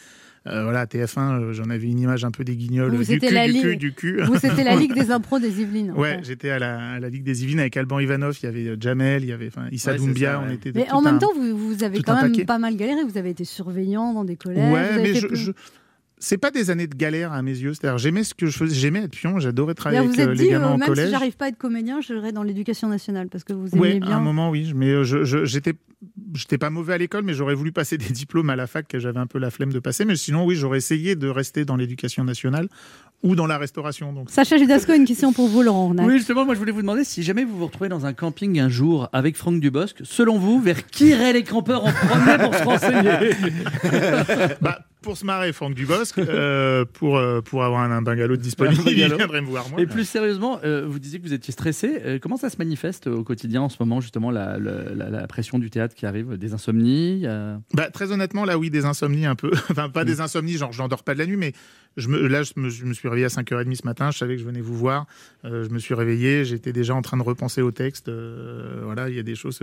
Euh, voilà, TF1, euh, j'en avais une image un peu des guignols, Vous, du c'était cul, la du ligue- cul, du cul. Vous, c'était la Ligue des impros des Yvelines. Ouais, fait. j'étais à la, à la Ligue des Yvelines avec Alban Ivanov, il y avait euh, Jamel, il y avait Issa Ouais, Doumbia, ça, ouais. on était Mais en même un- temps, vous, vous avez quand même paquet. pas mal galéré. Vous avez été surveillant dans des collèges. Ouais, mais je, je- c'est pas des années de galère à mes yeux. C'est-à-dire, j'aimais ce que je faisais, j'aimais être pion, j'adorais travailler avec vous euh, êtes les dit, gamins euh, en même si collège. j'arrive pas à être comédien, je serai dans l'éducation nationale parce que vous aimez Ouais, à bien. un moment, oui. Mais euh, j'étais, j'étais pas mauvais à l'école, mais j'aurais voulu passer des diplômes à la fac que j'avais un peu la flemme de passer. Mais sinon, oui, j'aurais essayé de rester dans l'éducation nationale ou dans la restauration. Donc, Sacha Judasco, une question pour vous, Laurent. Oui, justement, moi je voulais vous demander si jamais vous vous retrouvez dans un camping un jour avec Franck Dubosc, selon vous, vers qui iraient les campeurs en premier pour se renseigner? Bah, pour se marrer, Franck Dubosc, euh, pour, euh, pour avoir un, un bungalow disponible, il viendrait me voir. Moi. Et plus sérieusement, euh, vous disiez que vous étiez stressé. Comment ça se manifeste au quotidien en ce moment, justement, la, la- la- la pression du théâtre qui arrive Des insomnies Bah, très honnêtement, là, oui, des insomnies un peu. enfin, pas des insomnies, genre, je n'endors pas de la nuit, mais je me, là, je me, je me suis réveillé à 5h30 ce matin. Je savais que je venais vous voir. Je me suis réveillé. J'étais déjà en train de repenser au texte. Voilà, il y a des choses.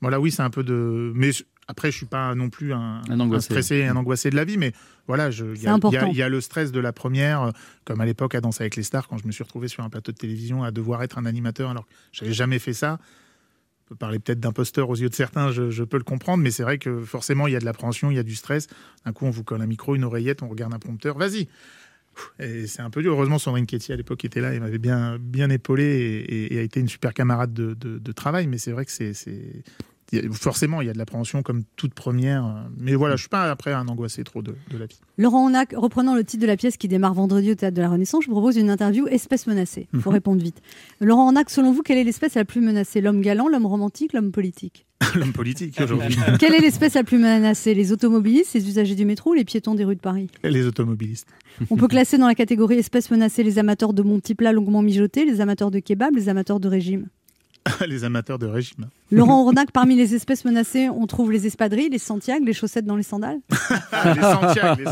Voilà, oui, c'est un peu de. Mais après, je suis pas non plus un, Un angoissé. stressé et un angoissé de la vie, mais voilà, je- il y, a- y y le stress de la première, euh, comme à l'époque à Danser avec les stars, quand je me suis retrouvé sur un plateau de télévision à devoir être un animateur alors que j'avais jamais fait ça. On peut parler peut-être d'imposteur aux yeux de certains, je, je peux le comprendre, mais c'est vrai que forcément, il y a de l'appréhension, il y a du stress. Un coup, on vous colle un micro, une oreillette, on regarde un prompteur, vas-y Et c'est un peu dur. Heureusement, Sandrine Ketty, à l'époque, était là et m'avait bien, bien épaulé et, et- et a été une super camarade de, de- de travail, mais c'est vrai que c'est... Forcément, il y a de l'appréhension comme toute première. euh, Mais voilà, je suis pas après un angoissé trop de, de la vie. Laurent Ornac, reprenant le titre de la pièce qui démarre vendredi au Théâtre de la Renaissance, je vous propose une interview espèce menacée. Il faut Mhm. répondre vite. Laurent Ornac, selon vous, quelle est l'espèce la plus menacée? L'homme galant, l'homme romantique, l'homme politique? L'homme politique aujourd'hui. Quelle est l'espèce la plus menacée? Les automobilistes, les usagers du métro ou les piétons des rues de Paris? Les automobilistes. On peut classer dans la catégorie espèces menacées les amateurs de bons petits plats longuement mijotés, les amateurs de kebab, les amateurs de régime. les amateurs de régime. Laurent Ornac, parmi les espèces menacées, on trouve les espadrilles, les Santiago, les chaussettes dans les sandales. les Santiago, les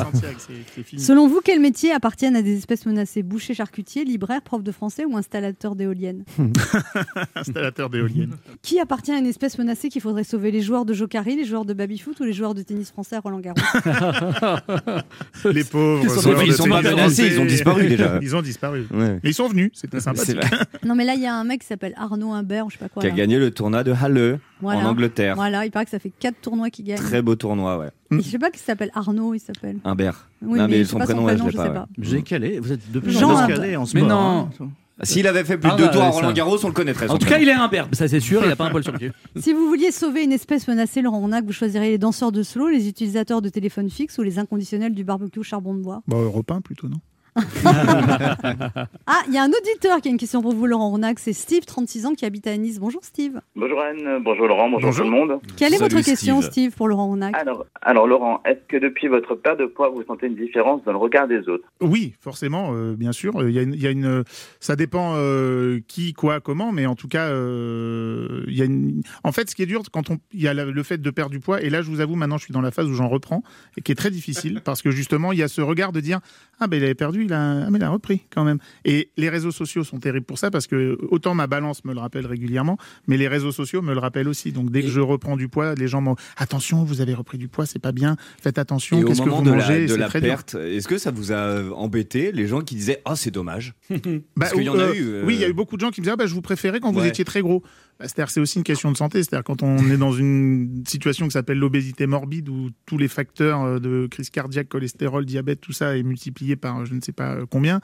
c'est fini. Selon vous, quels métiers appartiennent à des espèces menacées? Boucher, charcutier, libraire, prof de français ou installateur d'éoliennes? Installateur d'éoliennes. Qui appartient à une espèce menacée qu'il faudrait sauver? Les joueurs de Jokari, les joueurs de baby-foot ou les joueurs de tennis français à Roland Garros? Les pauvres. Ils sont- ils sont pas menacés, ils ont disparu déjà. Ils ont disparu. Ouais. Mais ils sont venus, c'était sympathique. Non, mais là, il y a un mec qui s'appelle Arnaud Imbert, je sais pas quoi. Qui a là. gagné le tournoi de Halle Voilà. en Angleterre. Voilà, il paraît que ça fait quatre tournois qu'il gagne. Très beau tournoi, ouais. Et Je sais pas qui s'appelle Arnaud, il s'appelle. Humbert. Oui, non, mais mais, son pas son prénom, je prénom, je pas. sais ouais. pas. J'ai calé, vous êtes de plus Jean en plus Ab- calé en ce Mais moment. non. hein. S'il avait fait plus Ah, de deux bah, tours à. Roland Garros, on le connaîtrait. En tout cas, prénom. il est un berbe, ça c'est sûr, il a pas un poil sur le cul. Si vous vouliez sauver une espèce menacée, Laurent Ornac, vous choisiriez les danseurs de slow, les utilisateurs de téléphone fixe ou les inconditionnels du barbecue charbon de bois? Bon, Europe 1 plutôt, non? Ah, il y a un auditeur qui a une question pour vous, Laurent Ornac. C'est Steve, 36 ans, qui habite à Nice. Bonjour Steve. Bonjour Anne, bonjour Laurent, bonjour, Bonjour. tout le monde. Quelle est Salut, votre question, Steve. Steve, pour Laurent Ornac Alors, alors Laurent, est-ce que depuis votre perte de poids, vous sentez une différence dans le regard des autres? Oui, forcément, euh, bien sûr. Euh, Il y a une, il y a une- ça dépend euh, qui, quoi, comment, mais en tout cas, euh, il y a une... en fait, ce qui est dur quand on, il y a le fait de perdre du poids. Et là, je vous avoue, maintenant, je suis dans la phase où j'en reprends et qui est très difficile parce que justement, il y a ce regard de dire ah ben il avait perdu, il a, ah, mais il a repris quand même. Et les réseaux sociaux sont terribles pour ça parce que autant ma balance me le rappelle régulièrement, mais les réseaux sociaux me le rappellent aussi. Donc dès que je reprends du poids, les gens m'ont attention, vous avez repris du poids, c'est pas bien, faites attention, qu'est-ce que vous de mangez, la, de c'est la très dur. perte, est-ce que ça vous a euh, embêté les gens qui disaient Ah, c'est dommage? Bah, Parce qu'il y en a euh, eu. euh, Oui, il y a eu beaucoup de gens qui me disaient ah, bah, je vous préférais quand vous étiez très gros. Bah, C'est-à-dire c'est aussi une question de santé. C'est-à-dire quand on est dans une situation qui s'appelle l'obésité morbide où tous les facteurs euh, de crise cardiaque, cholestérol, diabète, tout ça est multiplié par je ne sais pas euh, combien.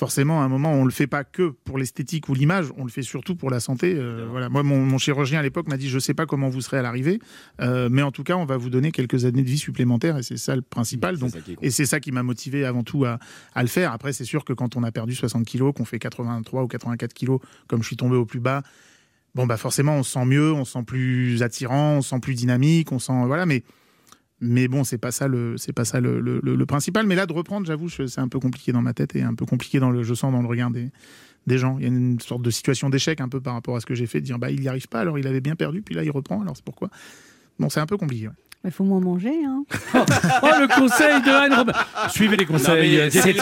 Forcément, à un moment, on le fait pas que pour l'esthétique ou l'image, on le fait surtout pour la santé. Euh, voilà. Moi, mon, mon chirurgien à l'époque m'a dit je sais pas comment vous serez à l'arrivée, euh, mais en tout cas, on va vous donner quelques années de vie supplémentaires et c'est ça le principal. Donc, et c'est ça qui m'a motivé avant tout à, à le faire. Après, c'est sûr que quand on a perdu 60 kilos, qu'on fait 83 ou 84 kilos, comme je suis tombé au plus bas, bon bah forcément on se sent mieux, on se sent plus attirant, on se sent plus dynamique, on sent voilà, mais mais bon c'est pas ça le c'est pas ça le, le- principal. Mais là de reprendre, j'avoue, c'est un peu compliqué dans ma tête et un peu compliqué dans le je sens dans le regard des des gens. Il y a une sorte de situation d'échec un peu par rapport à ce que j'ai fait, de dire bah il n'y arrive pas, alors il avait bien perdu, puis là il reprend, alors c'est pourquoi? Bon c'est un peu compliqué. ouais. Il faut moins manger. Hein. Oh, le conseil de Anne Roman- Suivez les conseils c'est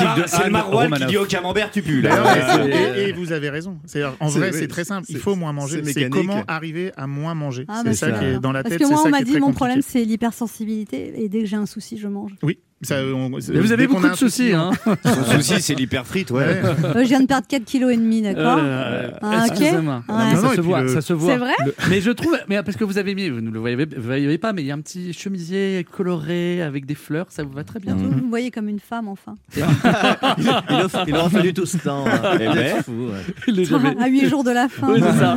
le maroilles qui dit au camembert tu pues. Là. et, et vous avez raison. C'est en vrai, c'est très simple. Il faut moins manger. c'est comment arriver à moins manger. Ah, c'est bah, ça c'est qui est dans la Parce tête. que c'est moi, on m'a dit mon compliqué. problème, c'est l'hypersensibilité. Et dès que j'ai un souci, je mange. Oui. Ça, on- Mais vous avez beaucoup a de soucis, hein. Son souci, c'est l'hyperfrite, ouais. Ouais. Euh, je viens de perdre 4 kg et demi, d'accord Euh, Ah, ok. Excusez-moi. Ouais. Non, mais Non, non, ça, se voit, le- ça se voit. C'est vrai Le- Mais je trouve, mais parce que vous avez mis, vous ne le voyez, vous voyez pas, mais il y a un petit chemisier coloré avec des fleurs, ça vous va très bien. Vous me voyez comme une femme, enfin. Il a, il aura fallu tout ce temps. Eh Vous ben. fou, ouais. Jamais- À 8 jours de la fin. Oui, ça.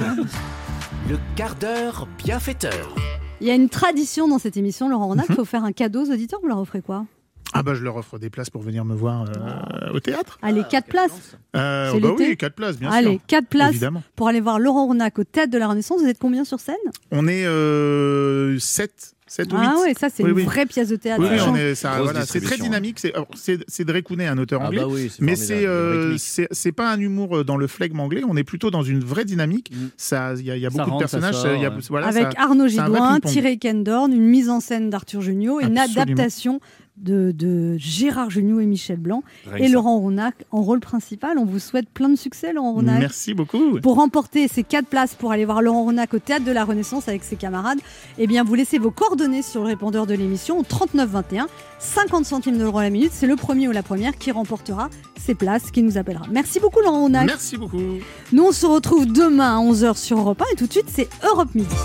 Le quart d'heure bienfaiteur. Il y a une tradition dans cette émission, Laurent Ronac, il faut faire un cadeau aux auditeurs. Vous leur offrez quoi? Ah bah je leur offre des places pour venir me voir euh, au théâtre. Allez, 4 places. Euh, C'est bah oui, quatre places, bien Allez, sûr. 4 places Évidemment. pour aller voir Laurent Ronac au Théâtre de la Renaissance. Vous êtes combien sur scène? On est euh, 7, 7 ou 8. Ah ouais, ça c'est Oui, une oui. vraie pièce de théâtre. Oui, oui, Franchement. on est, ça, Grosse voilà, c'est très distribution. dynamique. C'est, alors, c'est, c'est Dre Kounet, un auteur Ah anglais. bah oui, c'est mais c'est, euh, rythmique. c'est, c'est pas un humour euh, dans le flegme anglais. On est plutôt dans une vraie dynamique. Mm. Ça, il y a, il y a Ça beaucoup rentre, de ça personnages. sort, il y a- ouais. voilà, Avec ça- Arnaud Gidouin. Thierry Kendorn, une mise en scène d'Arthur Jugnot et une adaptation de, de Gérard Jugnot et Michel Blanc Rien et ça. Laurent Ronac en rôle principal. On vous souhaite plein de succès, Laurent Ronac. Merci beaucoup. Pour remporter ces quatre places pour aller voir Laurent Ronac au Théâtre de la Renaissance avec ses camarades, eh bien, vous laissez vos coordonnées sur le répondeur de l'émission au 39 21, 50 centimes d'euros à la minute. C'est le premier ou la première qui remportera ces places, qui nous appellera. Merci beaucoup, Laurent Ronac. Merci beaucoup. Nous, on se retrouve demain à 11h sur Europe 1 et tout de suite, c'est Europe Midi.